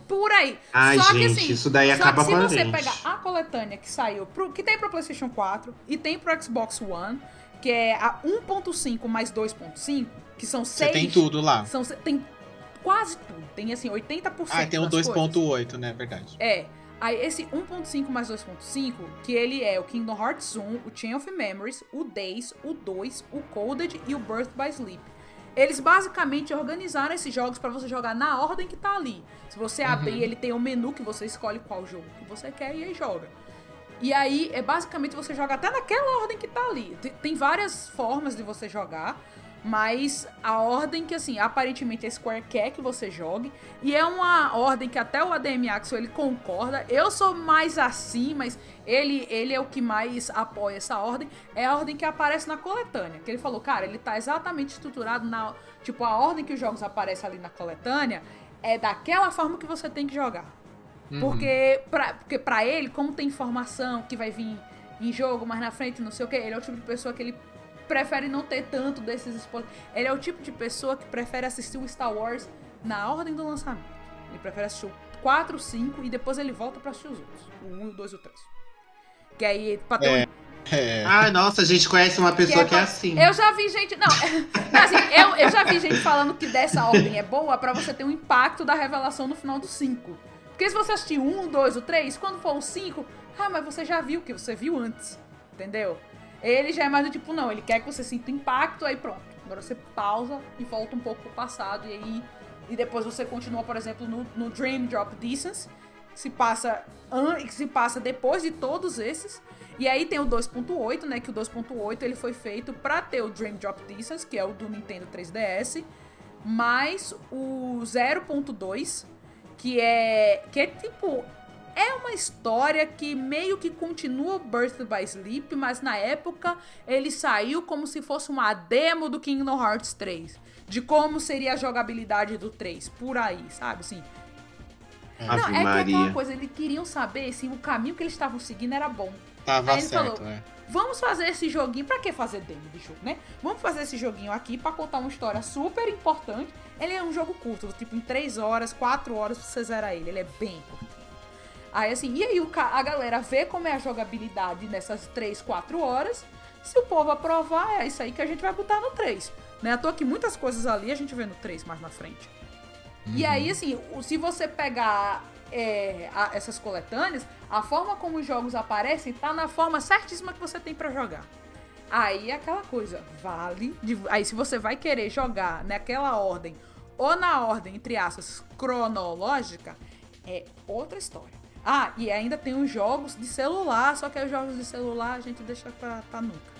por aí. Ai, Só que, gente, assim, isso daí Só acaba que com se a você gente. pegar a coletânea que saiu, pro, que tem pro PlayStation 4 e tem pro Xbox One, que é a 1.5 mais 2.5, que são Você seis. tem tudo lá. São, se- tem quase tudo. Tem assim, 80%. Ah, tem o das coisas. 2.8, né? Verdade. É. Aí esse 1.5 mais 2.5, que ele é o Kingdom Hearts 1, o Chain of Memories, o Days, o 2, o Coded e o Birth by Sleep. Eles basicamente organizaram esses jogos pra você jogar na ordem que tá ali. Se você abrir, ele tem um menu que você escolhe qual jogo que você quer e aí joga. E aí, é basicamente você joga até naquela ordem que tá ali. Tem várias formas de você jogar, mas a ordem que, assim, aparentemente a Square quer que você jogue. E é uma ordem que até o ADM Axel, ele concorda. Eu sou mais assim, mas ele, ele é o que mais apoia essa ordem. É a ordem que aparece na coletânea. Que ele falou, cara, ele tá exatamente estruturado na... Tipo, a ordem que os jogos aparecem ali na coletânea é daquela forma que você tem que jogar. Uhum. Porque pra, porque pra ele, como tem informação que vai vir em jogo mais na frente, não sei o que, ele é o tipo de pessoa que ele prefere não ter tanto desses spoilers. Ele é o tipo de pessoa que prefere assistir o Star Wars na ordem do lançamento. Ele prefere assistir o 4, o 5 e depois ele volta pra assistir os outros. O 1, o 2 e o 3. Que aí, pra ter um É. Ai, nossa, a gente conhece uma pessoa que é, pra- assim. Eu já vi gente. Não, [laughs] assim, eu, eu já vi gente falando que dessa ordem é boa pra você ter um impacto da revelação no final do 5. Porque se você assistir um, dois, o três, quando for o 5, ah, mas você já viu o que você viu antes. Entendeu? Ele já é mais do tipo, não, ele quer que você sinta impacto, aí pronto. Agora você pausa e volta um pouco pro passado, e aí. E depois você continua, por exemplo, no, no Dream Drop Distance, que se passa, que se passa depois de todos esses. E aí tem o 2.8, né? Que o 2.8 ele foi feito pra ter o Dream Drop Distance, que é o do Nintendo 3DS, mais o 0.2, que é que é tipo é uma história que meio que continua o Birth by Sleep, mas na época ele saiu como se fosse uma demo do Kingdom Hearts 3, de como seria a jogabilidade do 3, por aí, sabe assim. Não, é que é aquela Maria. coisa, eles queriam saber se o caminho que eles estavam seguindo era bom. Tava Aí ele certo, falou, é. Vamos fazer esse joguinho. Pra que fazer demo de jogo, né? Vamos fazer esse joguinho aqui pra contar uma história super importante. Ele é um jogo curto, tipo em 3 horas, 4 horas você zera ele. Ele é bem curto. Aí assim, e aí a galera vê como é a jogabilidade nessas 3, 4 horas. Se o povo aprovar, é isso aí que a gente vai botar no 3. Né? À toa que muitas coisas ali a gente vê no 3 mais na frente. E aí, assim, o- se você pegar é, a- essas coletâneas, a forma como os jogos aparecem tá na forma certíssima que você tem pra jogar. Aí é aquela coisa, vale. de- aí se você vai querer jogar naquela ordem, ou na ordem, entre aspas, cronológica, é outra história. Ah, e ainda tem os jogos de celular, só que os jogos de celular a gente deixa pra, pra nunca.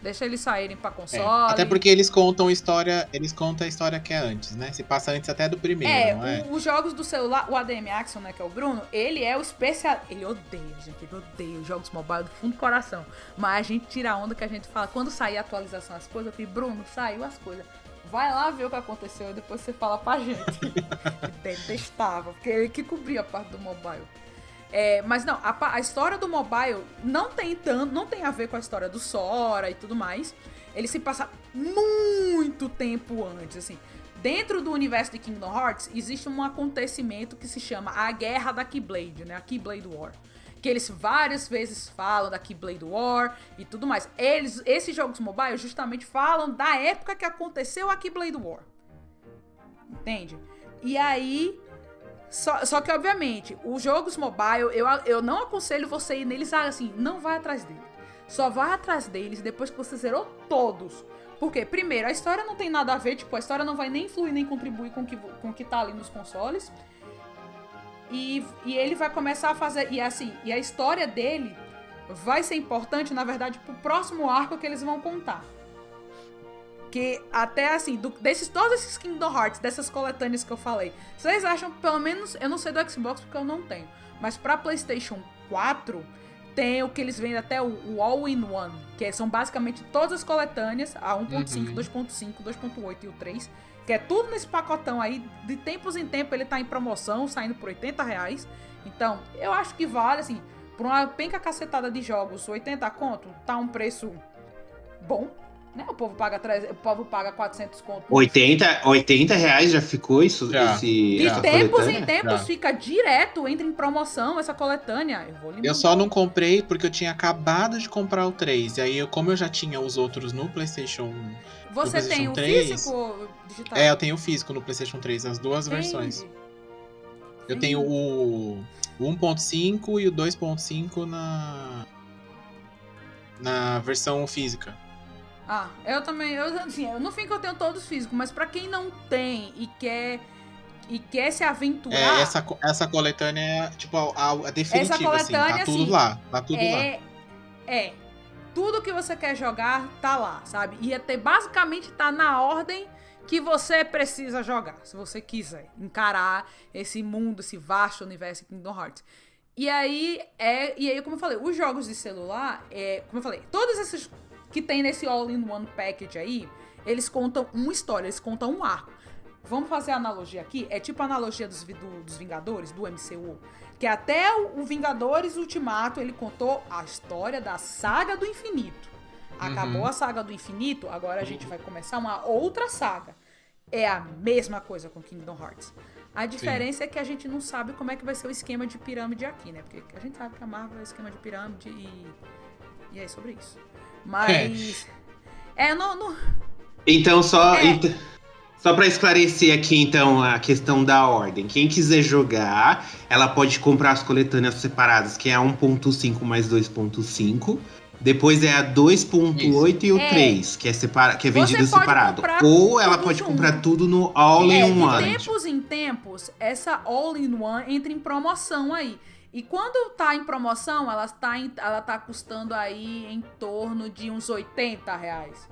Deixa eles saírem pra É, console. Até porque eles contam história, eles contam a história que é antes, né? Se passa antes até do primeiro, É, não é? o- os jogos do celular, o ADM Axon, né, que é o Bruno, ele é o especial. Ele odeia, gente, ele odeia os jogos mobile do fundo do coração. Mas a gente tira a onda que a gente fala, quando sair a atualização das coisas, eu falei, Bruno, saiu as coisas. Vai lá ver o que aconteceu e depois você fala pra gente. [laughs] Detestava, porque ele que cobria a parte do mobile. É, mas não, a, a história do mobile não tem tanto, não tem a ver com a história do Sora e tudo mais. Ele se passa muito tempo antes, assim. Dentro do universo de Kingdom Hearts existe um acontecimento que se chama a Guerra da Keyblade, né? A Keyblade War. Que eles várias vezes falam da Keyblade War e tudo mais. Eles, esses jogos mobile justamente falam da época que aconteceu a Keyblade War. Entende? E aí. Só, só que, obviamente, os jogos mobile, eu, eu não aconselho você ir neles assim, não vai atrás deles. Só vai atrás deles depois que você zerou todos. Porque, primeiro, a história não tem nada a ver, tipo, a história não vai nem influir nem contribuir com o que, com o que tá ali nos consoles. E, e ele vai começar a fazer. E assim, e a história dele vai ser importante, na verdade, pro próximo arco que eles vão contar. Que até assim, do, desses todos esses Kingdom Hearts, dessas coletâneas que eu falei, vocês acham, pelo menos, eu não sei do Xbox porque eu não tenho, mas pra PlayStation 4 tem o que eles vendem até o, o All-in-One, que são basicamente todas as coletâneas, a 1.5, Uhum. 2.5, 2.8 e o 3, que é tudo nesse pacotão aí, de tempos em tempo ele tá em promoção, saindo por 80 reais. Então, eu acho que vale, assim, por uma penca cacetada de jogos, 80 conto, tá um preço bom, né? O povo paga, 300, o povo paga 400 conto. 80, 80 reais já ficou isso? Já. esse, De essa tempos coletânea? em tempos Já. fica direto, entra em promoção essa coletânea. Eu Eu só não comprei porque eu tinha acabado de comprar o 3. E aí, eu, como eu já tinha os outros no PlayStation. Você do tem o PlayStation 3, físico digital? É, eu tenho o físico no PlayStation 3, as duas Entende? versões. Eu tenho o, o 1.5 e o 2.5 na. Na versão física. Ah, eu também, eu, assim, eu, no fim que eu tenho todos físicos, mas pra quem não tem e quer e quer se aventurar, É, essa, essa coletânea é, tipo, a, a- definitiva, assim. coletânea, Tá tudo assim, lá. Tá tudo lá. é é tudo que você quer jogar tá lá, sabe? E até basicamente tá na ordem que você precisa jogar, se você quiser encarar esse mundo, esse vasto universo Kingdom Hearts. E aí é, e aí como eu falei, os jogos de celular, é, como eu falei, todos esses que tem nesse all-in-one package aí, eles contam uma história, eles contam um arco. Vamos fazer a analogia aqui? É tipo a analogia dos, do- dos Vingadores, do MCU. Que até o, o Vingadores Ultimato, ele contou a história da saga do infinito. Acabou Uhum. a saga do infinito, agora a gente vai começar uma outra saga. É a mesma coisa com Kingdom Hearts. A diferença é que a gente não sabe como é que vai ser o esquema de pirâmide aqui, né? Porque a gente sabe que a Marvel é esquema de pirâmide e. E é sobre isso. Mas. É, não. não Então, só, É. ent- só para esclarecer aqui, então, a questão da ordem. Quem quiser jogar, ela pode comprar as coletâneas separadas, que é a 1.5 mais 2.5. Depois é a 2.8 e o É. 3, que é, separa, que é Você vendido pode separado. Ou ela pode junto. comprar tudo no All É, in de One. tempos em tempos, essa All-in-One entra em promoção aí. E quando tá em promoção, ela tá, em- ela tá custando aí em torno de uns 80 reais.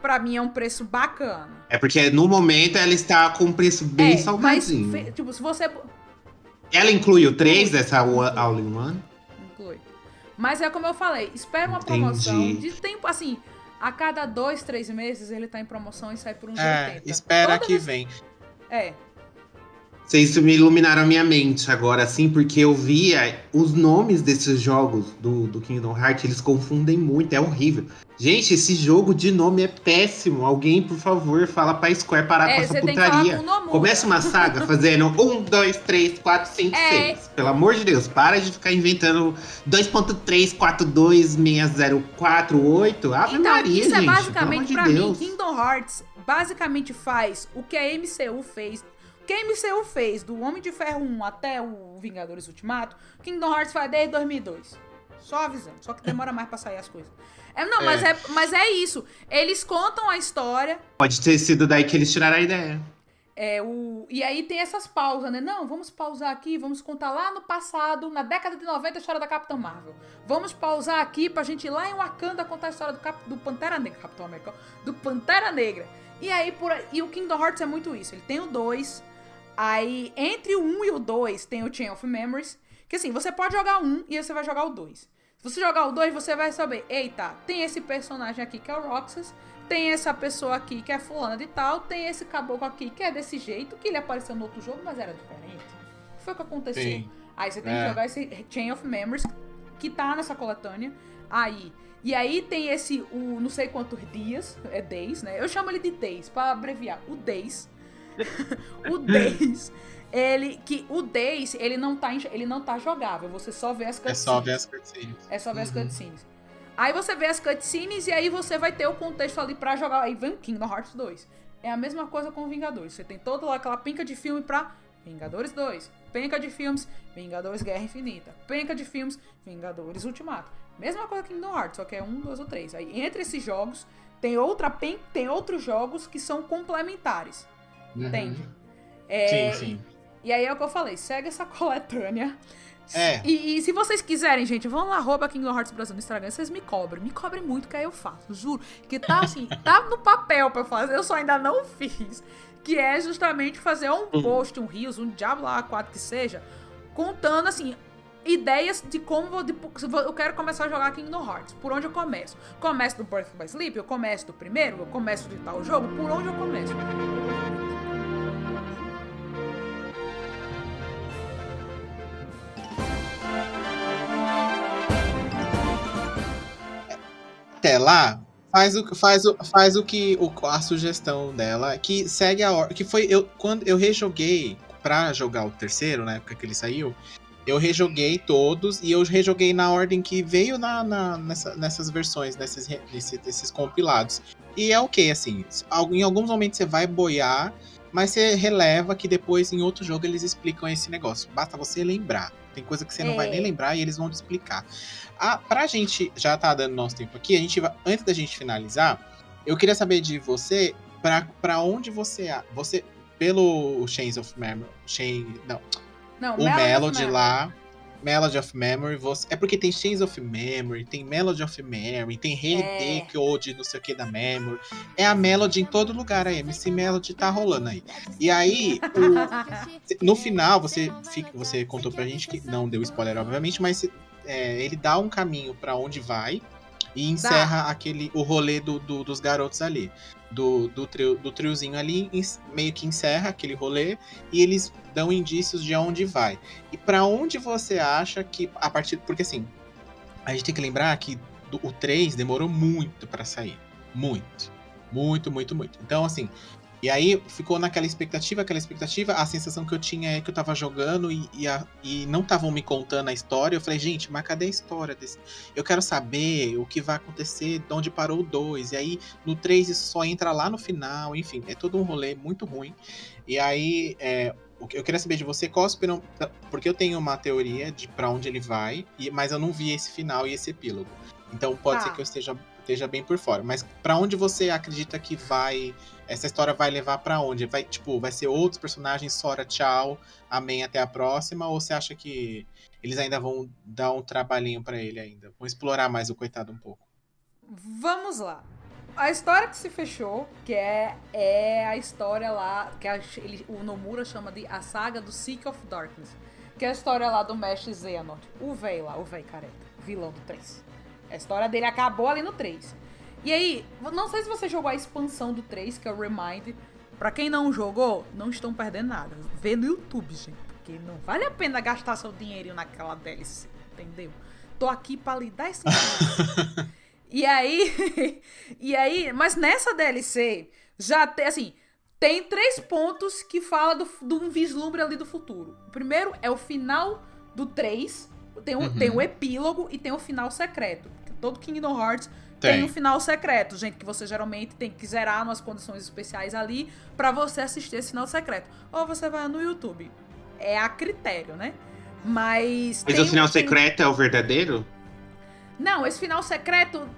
Pra mim é um preço bacana. É porque no momento ela está com um preço bem é, mas, salgadinho. fe- tipo, se você... Ela inclui o 3 dessa All in One? Inclui. Mas é como eu falei, espera uma Entendi. promoção de tempo, assim... A cada dois, três meses ele tá em promoção e sai por uns É, 80. espera Todas que as- vem. É, Vocês me iluminaram a minha mente agora, assim, porque eu via os nomes desses jogos do, do Kingdom Hearts, eles confundem muito, é horrível. Gente, esse jogo de nome é péssimo. Alguém, por favor, fala pra Square parar é com essa putaria. com. Começa uma saga fazendo 1, 2, 3, 4, 5, É. 6. Pelo amor de Deus, para de ficar inventando 2.3, 42, 6048. Ave Então, Maria, isso gente. é basicamente, pelo pra amor de mim, Deus. Kingdom Hearts basicamente faz o que a MCU fez. O que a MCU fez do Homem de Ferro 1 até o Vingadores Ultimato, Kingdom Hearts faz desde 2002. Só avisando, só que demora mais pra sair as coisas. É, não, Mas, é, mas é isso. Eles contam a história, Pode ter sido daí que eles tiraram a ideia. é, o, e aí tem essas pausas, né? Não, vamos pausar aqui, vamos contar lá no passado, na década de 90, a história da Capitã Marvel. Vamos pausar aqui pra gente ir lá em Wakanda contar a história do, Cap, do Pantera Negra, Capitão América, do Pantera Negra. E aí, por e o Kingdom Hearts é muito isso. Ele tem o 2, aí entre o 1 e o 2 tem o Chain of Memories, que assim, você pode jogar um e aí você vai jogar o 2. Se você jogar o 2, você vai saber, eita, tem esse personagem aqui que é o Roxas, tem essa pessoa aqui que é fulana de tal, tem esse caboclo aqui que é desse jeito, que ele apareceu no outro jogo, mas era diferente. O que foi que aconteceu? Sim. Aí você tem É. que jogar esse Chain of Memories, que tá nessa coletânea. Aí. E aí tem esse, o não sei quantos dias, é Days, né? Eu chamo ele de Days, pra abreviar. O Days. [laughs] o Days. Ele que o Days, ele não tá ele não tá jogável, você só vê as É cutscenes. só ver as cutscenes. É só ver as Uhum. cutscenes. Aí você vê as cutscenes e aí você vai ter o contexto ali pra jogar. Aí vem Kingdom Hearts 2. É a mesma coisa com Vingadores. Você tem toda aquela penca de filme pra Vingadores 2. Penca de filmes, Vingadores Guerra Infinita. Penca de filmes, Vingadores Ultimato. Mesma coisa que Kingdom Hearts, só que é um, dois ou três. Aí entre esses jogos, tem outra pen, tem outros jogos que são complementares. Entende? É, Sim, sim. E aí é o que eu falei, segue essa [laughs] coletânea. É. E, e se vocês quiserem, gente, vão lá, arroba Kingdom Hearts Brasil no Instagram, vocês me cobrem. Me cobrem muito, que aí eu faço, juro. Que tá assim, [laughs] tá no papel pra fazer, eu só ainda não [laughs] fiz. Que é justamente fazer um post, um Rios, um Diablo lá, 4 que seja, contando, assim, ideias de como vou, de- eu quero começar a jogar Kingdom Hearts. Por onde eu começo? Começo do Birth by Sleep? Eu começo do primeiro? Eu começo de tal jogo? Por onde eu começo? Até lá, faz o, faz o, faz o que o, a sugestão dela, que segue a ordem. Que foi eu quando eu rejoguei pra jogar o terceiro, na época que ele saiu, eu rejoguei todos e eu rejoguei na ordem que veio na, na- nessa- nessas versões, nesses, nesse- compilados. E é ok, assim, al- em alguns momentos você vai boiar, mas você releva que depois em outro jogo eles explicam esse negócio. Basta você lembrar. Tem coisa que você não vai É. nem lembrar e eles vão te explicar. Ah, pra gente, já tá dando nosso tempo aqui, a gente vai, antes da gente finalizar, eu queria saber de você, pra, pra onde você, você, pelo Chains of Memory, Chain, não, Não, o Melody lá, Melody of Memory, você, é porque tem Chains of Memory, tem Melody of Memory, tem É. Retake Ode, não sei o que da Memory, é a Melody em todo lugar, a MC Melody tá rolando aí. E aí, o, [laughs] no final, você, fica, você contou pra gente que não deu spoiler, obviamente, mas é, ele dá um caminho pra onde vai e encerra aquele o rolê do, do- dos garotos ali. Do, do, trio, do triozinho ali, meio que encerra aquele rolê e eles dão indícios de aonde vai. E pra onde você acha que a partir. Porque assim, a gente tem que lembrar que o 3 demorou muito pra sair. Muito. Muito, muito, muito. Então, assim. E aí ficou naquela expectativa, aquela expectativa. A sensação que eu tinha é que eu tava jogando e, e, a- e não estavam me contando a história. Eu falei, gente, mas cadê a história desse? Eu quero saber o que vai acontecer, de onde parou o 2. E aí, no 3, isso só entra lá no final. Enfim, é todo um rolê muito ruim. E aí, é, o que eu queria saber de você, qual. Porque eu tenho uma teoria de pra onde ele vai, e- mas eu não vi esse final e esse epílogo. Então pode Tá. ser que eu esteja, esteja bem por fora. Mas pra onde você acredita que vai. Essa história vai levar pra onde? Vai, tipo, vai ser outros personagens, Sora, tchau, amém, até a próxima? Ou você acha que eles ainda vão dar um trabalhinho pra ele ainda? Vão explorar mais o coitado um pouco? Vamos lá. A história que se fechou, que é, é a história lá, que a- ele, o Nomura chama de a saga do Seek of Darkness. Que é a história lá do Mestre Xehanort. O véi lá, o véi careca. Vilão do 3. A história dele acabou ali no 3. E aí, não sei se você jogou a expansão do 3, que é o Remind. Pra quem não jogou, não estão perdendo nada. Vê no YouTube, gente. Porque não vale a pena gastar seu dinheirinho naquela DLC, entendeu? Tô aqui pra lhe dar esse [laughs] E aí, [laughs] e aí, mas nessa DLC já tem assim, tem três pontos que fala do, de um vislumbre ali do futuro. O primeiro é o final do 3, tem um, Uhum. tem o epílogo e tem o final secreto. Todo Kingdom Hearts tem, Tem. um final secreto, gente, que você geralmente tem que zerar umas condições especiais ali pra você assistir esse final secreto. Ou você vai no YouTube. É a critério, né? Mas. Mas o final um- secreto é o verdadeiro? não, esse final secreto.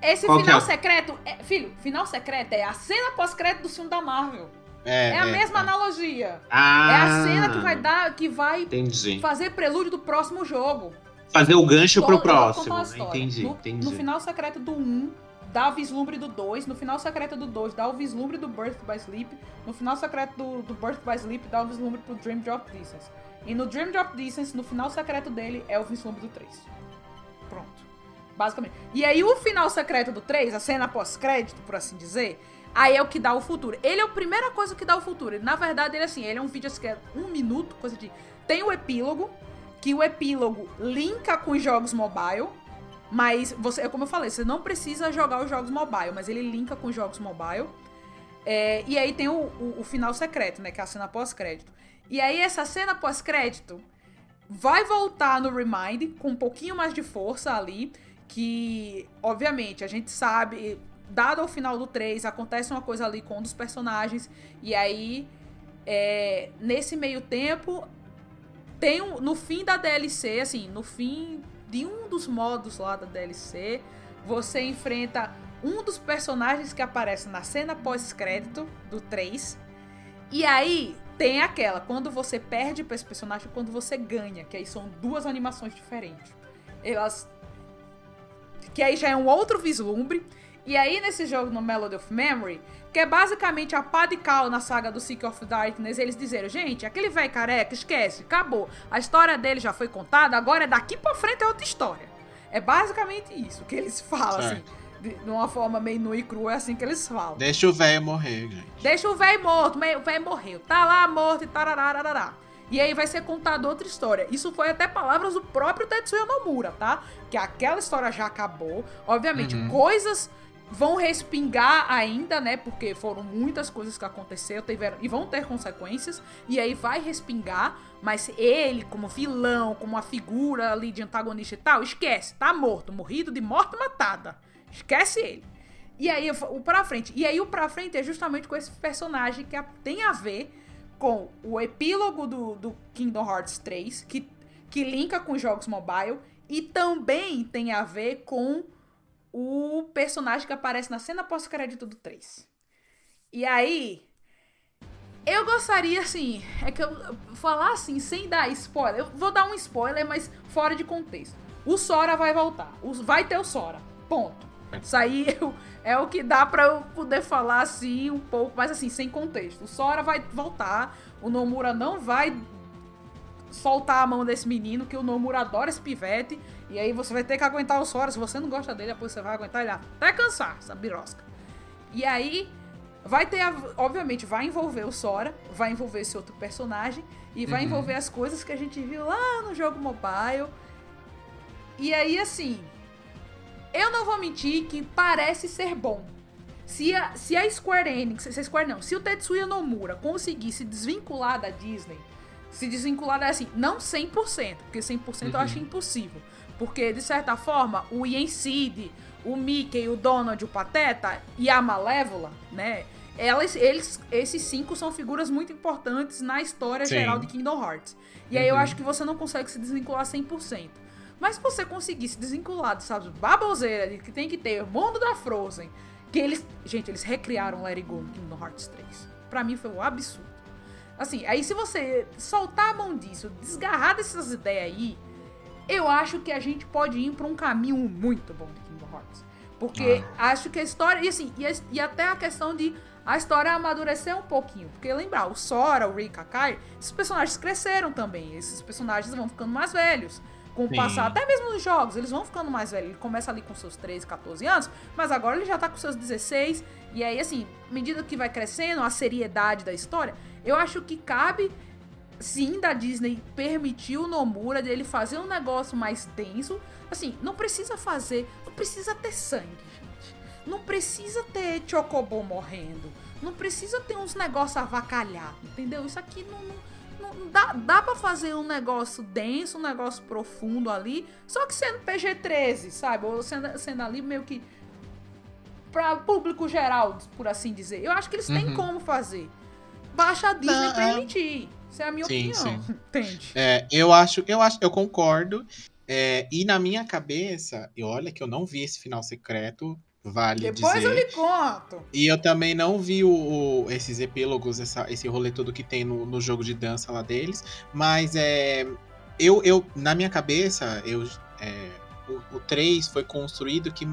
Esse Qual final é? secreto. É, filho, final secreto é a cena pós-crédito do filme da Marvel. É, É, a mesma é. analogia. Ah, É a cena que vai dar. que vai Entendi. fazer prelúdio do próximo jogo. Fazer o gancho vou contar próximo. Entendi, no, entendi. No final secreto do 1, dá o vislumbre do 2. No final secreto do 2, dá o vislumbre do Birth by Sleep. No final secreto do, do Birth by Sleep, dá o vislumbre pro Dream Drop Distance. E no Dream Drop Distance, no final secreto dele, é o vislumbre do 3. Pronto. Basicamente. E aí o final secreto do 3, a cena pós-crédito, por assim dizer, aí é o que dá o futuro. Ele é a primeira coisa que dá o futuro. Ele, na verdade, ele assim, ele é um vídeo assim, que é um minuto, coisa de. Tem o epílogo, que o epílogo linka com os jogos mobile. Mas você, é como eu falei, você não precisa jogar os jogos mobile, mas ele linka com os jogos mobile. É, e aí tem o, o, o final secreto, né? Que é a cena pós-crédito. E aí essa cena pós-crédito vai voltar no Remind com um pouquinho mais de força ali. Que, obviamente, a gente sabe, dado ao final do 3, acontece uma coisa ali com um dos personagens. E aí, é, nesse meio tempo, tem um, no fim da DLC, assim, no fim de um dos modos lá da DLC, você enfrenta um dos personagens que aparece na cena pós-crédito do 3. E aí tem aquela, quando você perde pra esse personagem, quando você ganha, que aí são duas animações diferentes. Elas. Que aí já é um outro vislumbre. E aí, nesse jogo no Melody of Memory, que é basicamente a pá de cal na saga do Seek of Darkness, eles dizeram, gente, aquele velho careca, esquece, acabou. A história dele já foi contada, agora é daqui pra frente é outra história. É basicamente isso que eles falam, assim. Certo. De, de uma forma meio nua e crua, é assim que eles falam. Deixa o velho morrer, gente. Deixa o velho morto, o velho morreu. Tá lá morto e tararararará. E aí vai ser contada outra história. Isso foi até palavras do próprio Tetsuya Nomura, tá? Que aquela história já acabou. Obviamente, Uhum. coisas vão respingar ainda, né? Porque foram muitas coisas que aconteceram tiveram, e vão ter consequências. E aí vai respingar. Mas ele, como vilão, como uma figura ali de antagonista e tal, esquece. Tá morto. Morrido de morte matada. Esquece ele. E aí o pra frente. E aí o pra frente é justamente com esse personagem que a- tem a ver com o epílogo do, do Kingdom Hearts 3, que, que linka com jogos mobile, e também tem a ver com o personagem que aparece na cena pós-crédito do 3. E aí. Eu gostaria, assim, é que eu falar assim, sem dar spoiler. Eu vou dar um spoiler, mas fora de contexto. O Sora vai voltar. O- vai ter o Sora. Ponto. Isso aí eu- é o que dá pra eu poder falar assim um pouco, mas assim, sem contexto. O Sora vai voltar. O Nomura não vai soltar a mão desse menino, que o Nomura adora esse pivete. E aí você vai ter que aguentar o Sora. Se você não gosta dele, depois você vai aguentar ele até cansar, essa birosca. E aí vai ter, a- obviamente, vai envolver o Sora, vai envolver esse outro personagem e vai Uhum. envolver as coisas que a gente viu lá no jogo mobile. E aí, assim, eu não vou mentir que parece ser bom. Se a, se a Square Enix, se a Square não, se o Tetsuya Nomura conseguir se desvincular da Disney, se desvincular da, assim, não 100%, porque 100% eu acho impossível. Porque, de certa forma, o Ian Seed, o Mickey, o Donald, o Pateta e a Malévola, né? Elas, eles, esses cinco são figuras muito importantes na história Sim. geral de Kingdom Hearts. E aí eu Uhum. acho que você não consegue se desvincular 100%. Mas se você conseguir se desvincular dessas baboseiras de que tem que ter o mundo da Frozen, que eles. Gente, eles recriaram It Go no Kingdom Hearts 3. Pra mim foi um absurdo. Assim, aí se você soltar a mão disso, desgarrar dessas ideias aí, eu acho que a gente pode ir pra um caminho muito bom de Kingdom Hearts. Porque acho que a história. E assim, e, e até a questão de a história amadurecer um pouquinho. Porque lembrar, o Sora, o Rick, a Kai, esses personagens cresceram também. Esses personagens vão ficando mais velhos. Com o Sim. passar, até mesmo nos jogos, eles vão ficando mais velhos. Ele começa ali com seus 13, 14 anos, mas agora ele já tá com seus 16. E aí, assim, à medida que vai crescendo, a seriedade da história, eu acho que cabe sim da Disney permitir o Nomura dele fazer um negócio mais denso. Assim, não precisa fazer, não precisa ter sangue, gente. Não precisa ter Chocobo morrendo. Não precisa ter uns negócios avacalhados, entendeu? Isso aqui não, não, não dá, dá para fazer um negócio denso, um negócio profundo ali, só que sendo PG-13, sabe? Ou sendo, sendo ali meio que para público geral, por assim dizer. Eu acho que eles têm Uhum. como fazer. Baixa a Disney Não, é. Isso é a minha Sim, opinião. [laughs] Entende? É, eu acho, eu acho, eu concordo. É, e na minha cabeça, e olha que eu não vi esse final secreto, vale Depois dizer. eu lhe conto. E eu também não vi o, o- esses epílogos, essa- esse rolê todo que tem no, no jogo de dança lá deles. Mas é. Eu, eu na minha cabeça, eu, é, o, o 3 foi construído que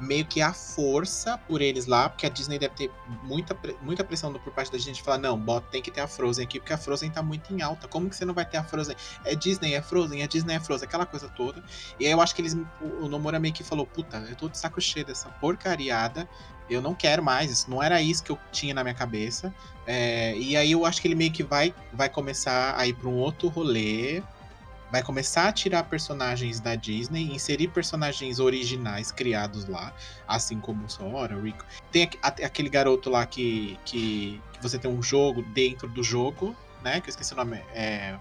meio que a força por eles lá, porque a Disney deve ter muita, muita pressão por parte da gente de falar, não, bota, tem que ter a Frozen aqui, porque a Frozen tá muito em alta. Como que você não vai ter a Frozen? É Disney, é Frozen, é Disney, é Frozen, aquela coisa toda. E aí eu acho que eles. O, o Nomura meio que falou, puta, eu tô de saco cheio dessa porcariada. Eu não quero mais, isso não era isso que eu tinha na minha cabeça. É, e aí eu acho que ele meio que vai, vai começar a ir pra um outro rolê. Vai começar a tirar personagens da Disney, inserir personagens originais criados lá, assim como o Sora, o Rico. Tem aquele garoto lá que, que, que você tem um jogo dentro do jogo, né? Que eu esqueci o nome. É,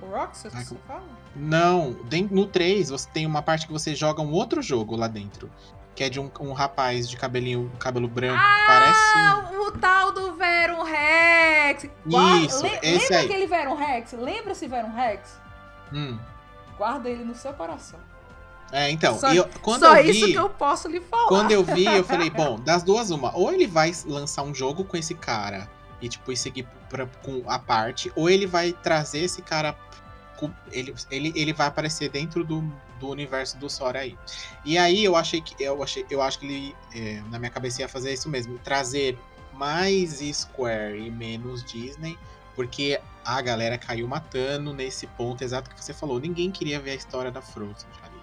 O Roxas, você fala? não, no 3 você tem uma parte que você joga um outro jogo lá dentro. Que é de um, um rapaz de cabelinho, cabelo branco, parece. Ah, o tal do Verum Rex! Isso, le- esse lembra aí. aquele Verum Rex? Lembra esse Verum Rex? Hum. Guarda ele no seu coração. É, então, Só- eu- quando Só eu vi, isso que eu posso lhe falar. Quando eu vi, eu falei, [laughs] bom, das duas, uma. Ou ele vai lançar um jogo com esse cara e, tipo, e seguir pra, com a parte, ou ele vai trazer esse cara. com- Ele, ele, ele vai aparecer dentro do, do universo do Sora aí. E aí eu achei que. Eu, achei, eu acho que ele, é, na minha cabeça, ia fazer isso mesmo. Trazer mais Square e menos Disney. Porque a galera caiu matando nesse ponto exato que você falou. Ninguém queria ver a história da Frozen ali.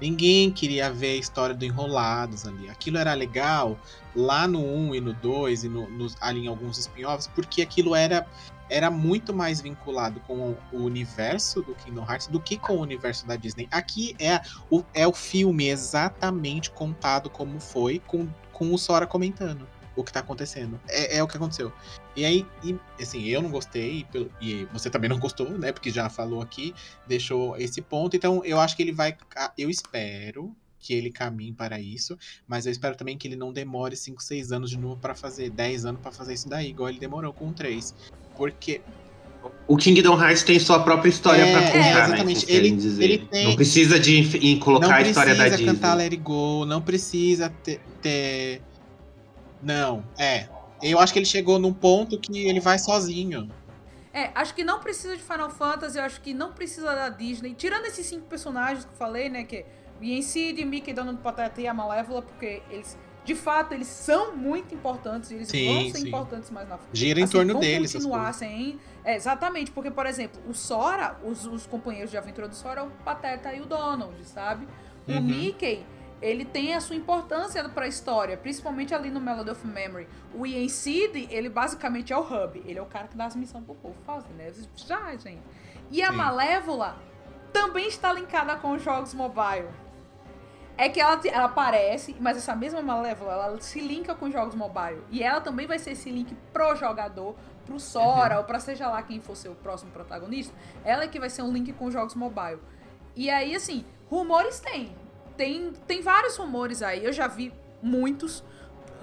Ninguém queria ver a história do Enrolados ali. Aquilo era legal lá no 1 e no 2 e no, nos- ali em alguns spin-offs, porque aquilo era, era muito mais vinculado com o universo do Kingdom Hearts do que com o universo da Disney. Aqui é o, é o filme exatamente contado como foi, com, com o Sora comentando o que tá acontecendo. É, é o que aconteceu. E aí, e, assim, eu não gostei, e você também não gostou, né? Porque já falou aqui, deixou esse ponto. Então, eu acho que ele vai. Eu espero que ele caminhe para isso, mas eu espero também que ele não demore 5, 6 anos de novo pra fazer, 10 anos pra fazer isso daí, igual ele demorou com o 3. Porque O Kingdom Hearts tem sua própria história É, pra contar, né? exatamente. Querem Ele- dizer. ele tem- Não precisa de em colocar não a história da precisa Disney. cantar Let It Go, não precisa ter, ter. Não, é. Eu acho que ele chegou num ponto que ele vai sozinho. É, acho que não precisa de Final Fantasy, eu acho que não precisa da Disney. Tirando esses cinco personagens que eu falei, né? Que é Sid, Mickey, Donald Pateta e a Malévola, porque eles, de fato, eles são muito importantes e eles Sim, vão ser sim. importantes mais na frente. Gira em Assim, torno vão deles. continuar sem. É, exatamente, porque, por exemplo, o Sora, os, os companheiros de aventura do Sora, é o Pateta e o Donald, sabe? O Uhum. Mickey, ele tem a sua importância pra história, principalmente ali no Melody of Memory. O Ian Seed, ele basicamente é o hub, ele é o cara que dá as missões pro povo fazer, né? Já, gente. E a Sim. Malévola também está linkada com os jogos mobile. É que ela, ela aparece, mas essa mesma Malévola, ela se linka com jogos mobile. E ela também vai ser esse link pro jogador, pro Sora, Uhum. ou pra seja lá quem for ser o próximo protagonista. Ela é que vai ser um link com jogos mobile. E aí, assim, rumores tem. Tem, tem vários rumores aí. Eu já vi muitos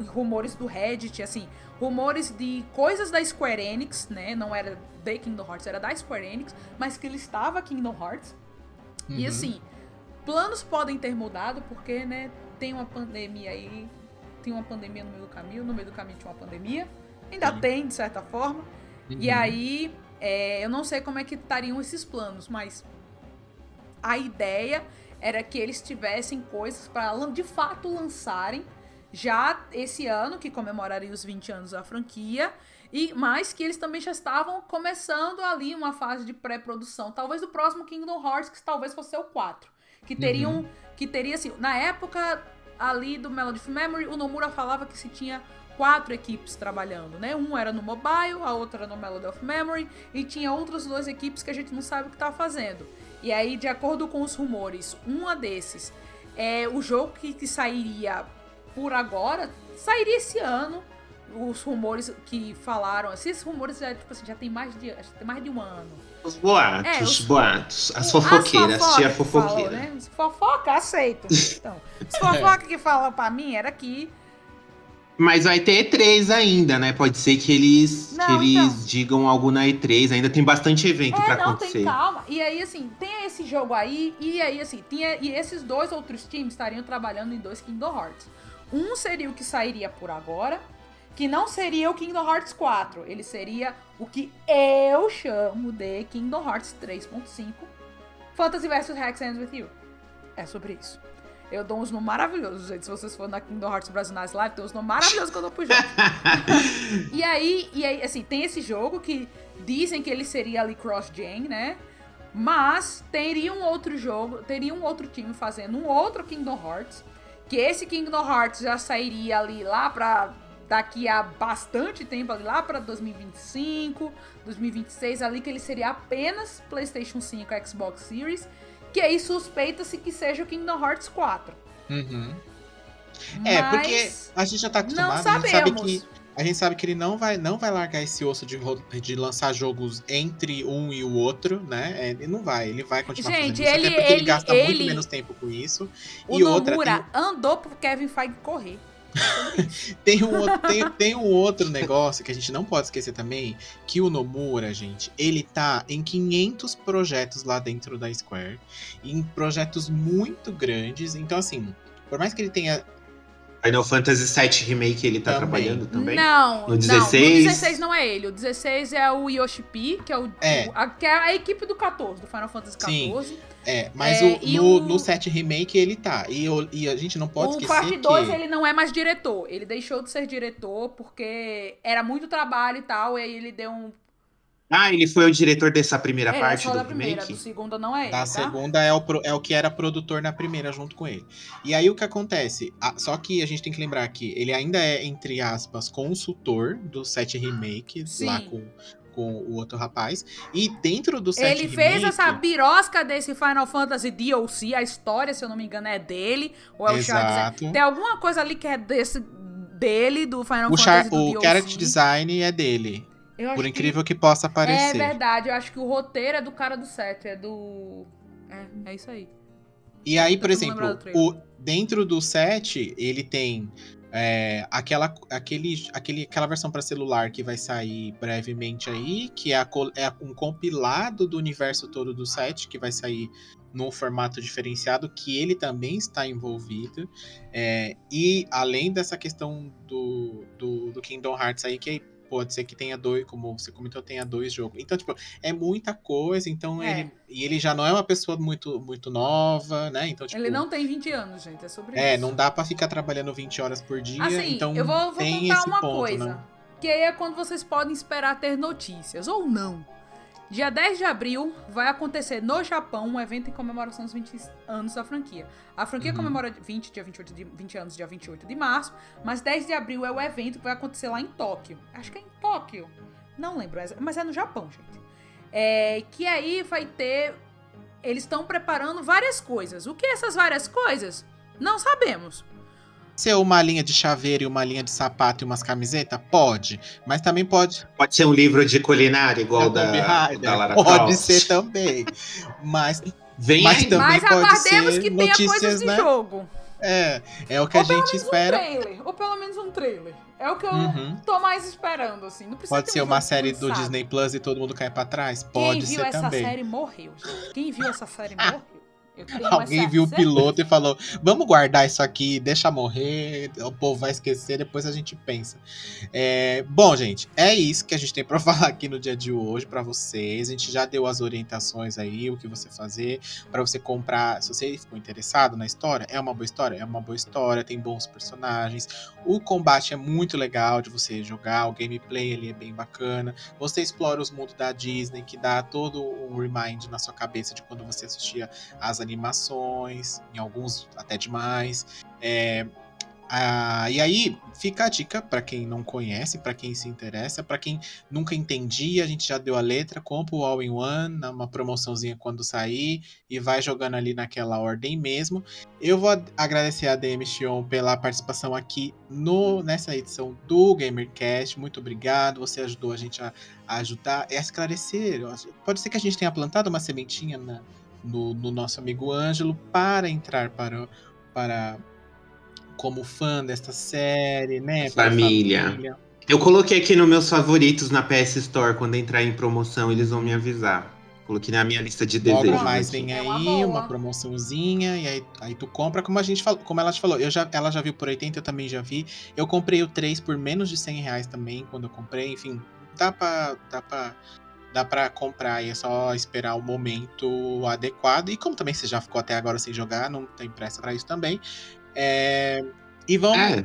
rumores do Reddit, assim, rumores de coisas da Square Enix, né? Não era de Kingdom Hearts, era da Square Enix, mas que ele estava Kingdom Hearts. E Uhum. assim, planos podem ter mudado porque, né, tem uma pandemia aí, tem uma pandemia no meio do caminho, no meio do caminho tinha uma pandemia, ainda Sim. tem, de certa forma. E Uhum. aí, é, eu não sei como é que estariam esses planos, mas a ideia era que eles tivessem coisas para de fato lançarem já esse ano, que comemoraria os 20 anos da franquia, e mais que eles também já estavam começando ali uma fase de pré-produção, talvez do próximo Kingdom Hearts, que talvez fosse o 4, que teriam que teria assim, na época ali do Melody of Memory, o Nomura falava que se tinha quatro equipes trabalhando, né? Um era no mobile, a outra no Melody of Memory e tinha outras duas equipes que a gente não sabe o que tá fazendo. E aí, de acordo com os rumores, uma desses é o jogo que, que sairia por agora, sairia esse ano. Os rumores que falaram, assim, esses rumores já, tipo assim, já tem mais de, tem mais de um ano. Os boatos, É, os- boatos. As As fofoqueiras, fofoca tia que fofoqueira. falou, né? As Fofoca, aceito. [laughs] Então, as fofoca que falam pra mim era que Mas vai ter E3 ainda, né? Pode ser que eles, Não, que eles então. digam algo na E3. Ainda tem bastante evento É, pra não, acontecer. tem calma. E aí, assim, tem esse jogo aí, e aí, assim, tinha, e esses dois outros times estariam trabalhando em dois Kingdom Hearts. Um seria o que sairia por agora, que não seria o Kingdom Hearts 4. Ele seria o que eu chamo de Kingdom Hearts 3.5 Fantasy vs Hex Ends With You. É sobre isso. Eu dou uns nomes maravilhosos, gente. Se vocês forem na Kingdom Hearts Brasil Nice Live, tem uns nomes maravilhosos que eu dou pro jogo. E aí, e aí, assim, tem esse jogo que dizem que ele seria ali cross-gen, né? Mas teria um outro jogo, teria um outro time fazendo um outro Kingdom Hearts. Que esse Kingdom Hearts já sairia ali lá pra daqui a bastante tempo, ali lá pra 2025, 2026, ali que ele seria apenas PlayStation 5 e Xbox Series, que aí suspeita-se que seja o Kingdom Hearts 4. Uhum. É, porque a gente já tá acostumado, não a gente sabe sabemos. que a gente sabe que ele não vai, não vai largar esse osso de, de lançar jogos entre um e o outro, né? É, Ele não vai, ele vai continuar Gente, fazendo isso, ele- até porque ele, ele- gasta muito ele- menos tempo com isso. O e outra, Nomura andou pro Kevin Feige correr. Tem um, outro, tem, tem um outro negócio que a gente não pode esquecer também, que o Nomura, gente, ele tá em 500 projetos lá dentro da Square, em projetos muito grandes, então assim, por mais que ele tenha Final Fantasy VII Remake ele tá Também. trabalhando também. Não, No não, 16? no 16 não é ele. O 16 é o Yoshi P, que é, o, É. o- a, que é a equipe do 14, do Final Fantasy Sim. 14. É, mas É, o, no, o- no 7 Remake ele tá. E, eu- e a gente não pode o esquecer Part que... 2 ele não é mais diretor. Ele deixou de ser diretor porque era muito trabalho e tal. E aí ele deu um. Ah, ele foi o diretor dessa primeira é parte do da primeira, remake? do segunda não é ele. Da tá? segunda é o, é o que era produtor na primeira, junto com ele. E aí o que acontece? A- só que a gente tem que lembrar que ele ainda é, entre aspas, consultor do 7 Remake, Sim. lá com, com o outro rapaz. E dentro do 7 Ele Remake... fez essa birosca desse Final Fantasy DLC. A história, se eu não me engano, é dele. Ou é o Charles. Exato. Tem alguma coisa ali que é desse dele, do Final O, Fantasy char, o DLC. character design é dele. Por que- incrível que possa É parecer. verdade, eu acho que o roteiro é do cara do set, é do. É, é isso aí. E aí, por exemplo, o, dentro do set, ele tem é, aquela, aquele, aquele, aquela versão para celular que vai sair brevemente aí, que é, a é um compilado do universo todo do set, que vai sair num formato diferenciado, que ele também está envolvido. É, e além dessa questão do, do, do Kingdom Hearts aí, que pode ser que tenha dois, como você comentou, tenha dois jogos. Então, tipo, é muita coisa, então É. ele. E ele já não é uma pessoa muito, muito nova, né? Então, tipo. Ele não tem 20 anos, gente, é sobre É, isso. não dá pra ficar trabalhando 20 horas por dia. Assim, então eu vou, vou contar uma ponto, coisa. né? Que aí é quando vocês podem esperar ter notícias, ou não. Dia 10 de abril vai acontecer no Japão um evento em comemoração aos 20 anos da franquia. A franquia Uhum. comemora 20, dia 28 de, 20 anos dia 28 de março, mas 10 de abril é o evento que vai acontecer lá em Tóquio. Acho que é em Tóquio. Não lembro, mas é no Japão, gente. É, que aí vai ter. Eles estão preparando várias coisas. O que essas várias coisas? Não sabemos. Ser uma linha de chaveiro e uma linha de sapato e umas camisetas? Pode. Mas também pode. Pode ser um livro de culinária, igual da, da Lara Pode Croft. [laughs] ser também. Mas Vem Mas aí. também Mas pode aguardemos ser que tenha notícias, coisas de né? jogo. é, é o que a Ou pelo gente menos espera. Um trailer, ou pelo menos um trailer. É o que eu Uhum. tô mais esperando, assim. Não precisa Pode ser um uma série do. Disney Plus e todo mundo cai pra trás? Quem Pode viu ser essa também. série morreu, gente. Quem viu essa série morreu. [laughs] Alguém essa viu o piloto e falou: vamos guardar isso aqui, deixa morrer, o povo vai esquecer, depois a gente pensa. É, bom, gente, é isso que a gente tem pra [laughs] falar aqui no dia de hoje pra vocês. A gente já deu as orientações aí, o que você fazer pra você comprar. Se você ficou interessado na história, é uma boa história? É uma boa história, tem bons personagens. O combate é muito legal de você jogar, o gameplay ali é bem bacana. Você explora os mundos da Disney, que dá todo um remind na sua cabeça de quando você assistia as animações, em alguns até demais. É, e aí fica a dica para quem não conhece, para quem se interessa, para quem nunca entendia, a gente já deu a letra, compra o All-in-One, numa promoçãozinha quando sair e vai jogando ali naquela ordem mesmo. Eu vou agradecer a DM Xion pela participação aqui no, nessa edição do GamerCast. Muito obrigado, você ajudou a gente a, a ajudar a esclarecer. Pode ser que a gente tenha plantado uma sementinha na, no, no nosso amigo Ângelo para entrar para, para como fã desta série, né? para Família. família. Eu coloquei aqui nos meus favoritos na PS Store. Quando entrar em promoção, eles vão me avisar. Coloquei na minha lista de Logo desejos. mais aqui. vem É aí uma uma, promoçãozinha e aí, aí tu compra, como a gente falou, como ela te falou, eu já, ela já viu por 80, eu também já vi. Eu comprei o 3 por menos de 100 reais também quando eu comprei, enfim, dá pra, dá pra, dá pra comprar e é só esperar o momento adequado. E como também você já ficou até agora sem jogar, não tem pressa pra isso também. É, e vamos. É,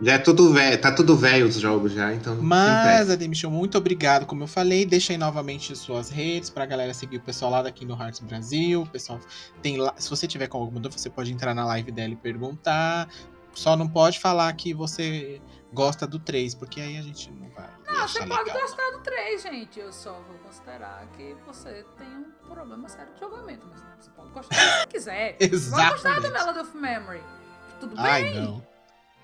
já é tudo velho. Tá tudo velho os jogos já, então. Mas. Ademir, muito obrigado. Como eu falei, deixa aí novamente suas redes pra galera seguir o pessoal lá daqui no Hearts Brasil. O pessoal tem lá. Se você tiver com alguma dúvida, você pode entrar na live dela e perguntar. Só não pode falar que você gosta do 3, porque aí a gente não vai. Não, achar você pode legal, gostar do 3, gente. Eu só vou considerar que você tem um problema sério de jogamento. Mas você pode gostar se você quiser. [laughs] Você pode gostar do Exatamente. Melody of Memory. Tudo bem. Ai, não.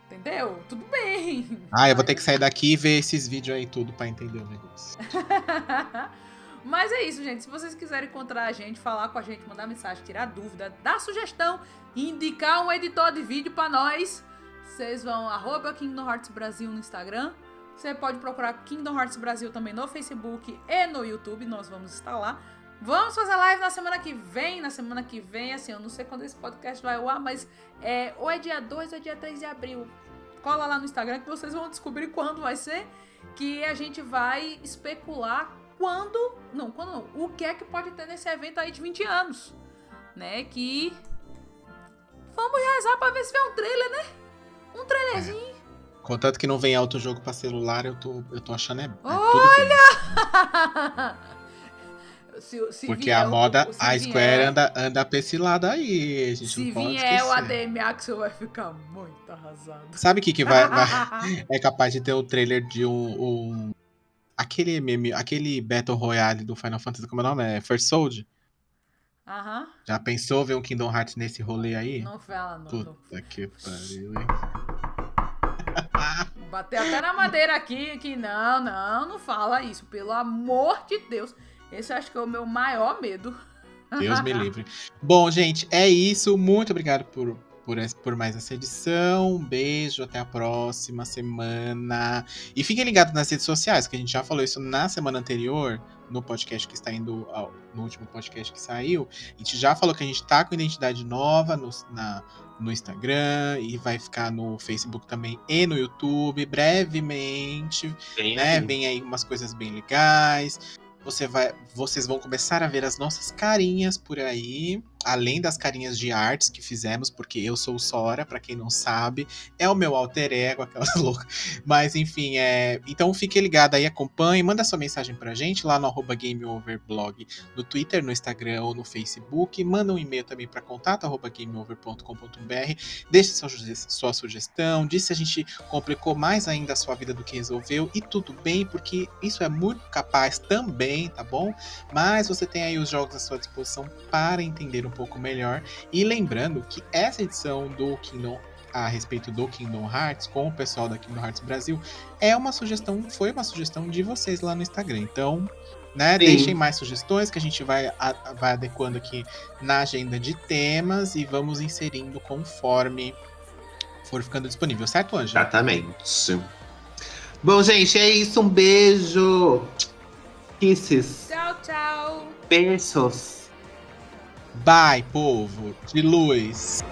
Entendeu? Tudo bem. Ah, eu vou [laughs] ter que sair daqui e ver esses vídeos aí tudo pra entender o negócio. [laughs] Mas é isso, gente. Se vocês quiserem encontrar a gente, falar com a gente, mandar mensagem, tirar dúvida, dar sugestão, indicar um editor de vídeo pra nós, vocês vão arroba Kingdom Hearts Brasil no Instagram. Você pode procurar Kingdom Hearts Brasil também no Facebook e no YouTube. Nós vamos estar lá. Vamos fazer live na semana que vem. Na semana que vem, assim, eu não sei quando esse podcast vai ao ar, mas é, ou é dia 2 ou é dia 3 de abril. Cola lá no Instagram que vocês vão descobrir quando vai ser. Que a gente vai especular quando. Não, quando não. O que é que pode ter nesse evento aí de 20 anos. Né? Que. Vamos rezar pra ver se vê um trailer, né? Um trailerzinho. Contanto que não vem alto jogo pra celular, eu tô, eu tô achando é, é Olha! [laughs] Se- se Porque vier a moda, a vier- Square anda, anda pra esse lado aí. A gente Se vier o. ADM Axel vai ficar muito arrasado. Sabe o que, que vai, vai- [laughs] [laughs] É capaz de ter o trailer de um. um- aquele meme, aquele Battle Royale do Final Fantasy, como é o nome? É First Soldier? Aham. Já pensou ver um Kingdom Hearts nesse rolê aí? Não fala, não. não. Puta que pariu, hein? [laughs] Bateu até na madeira aqui, que não, não, não fala isso. Pelo amor de Deus. Esse eu acho que é o meu maior medo. Deus me [laughs] livre. Bom, gente, é isso. Muito obrigado por, por, por mais essa edição. Um beijo, até a próxima semana. E fiquem ligados nas redes sociais, que a gente já falou isso na semana anterior, no podcast que está indo ao- no último podcast que saiu. A gente já falou que a gente tá com identidade nova no, na- no Instagram e vai ficar no Facebook também e no YouTube brevemente Bem né? assim. Vem aí umas coisas bem legais. Você vai, vocês vão começar a ver as nossas carinhas por aí, além das carinhas de artes que fizemos, porque eu sou Sora, pra quem não sabe, é o meu alter ego, [laughs] aquelas loucas. Mas enfim, é, então fique ligado aí, acompanhe, manda sua mensagem pra gente lá no arroba GameOverblog, no Twitter, no Instagram ou no Facebook, manda um e-mail também para contato arroba gameover.com.br, deixe sua, sua sugestão, diz se a gente complicou mais ainda a sua vida do que resolveu e tudo bem, porque isso é muito capaz também, tá bom? Mas você tem aí os jogos à sua disposição para entender um pouco melhor. E lembrando que essa edição do Kingdom a respeito do Kingdom Hearts com o pessoal da Kingdom Hearts Brasil é uma sugestão, foi uma sugestão de vocês lá no Instagram. Então, né, Sim. deixem mais sugestões que a gente vai, a- vai adequando aqui na agenda de temas e vamos inserindo conforme for ficando disponível, certo, Ângela? Exatamente. Bom, gente, é isso. Um beijo. Kisses. Tchau, tchau. Beijos. Bye, povo de luz.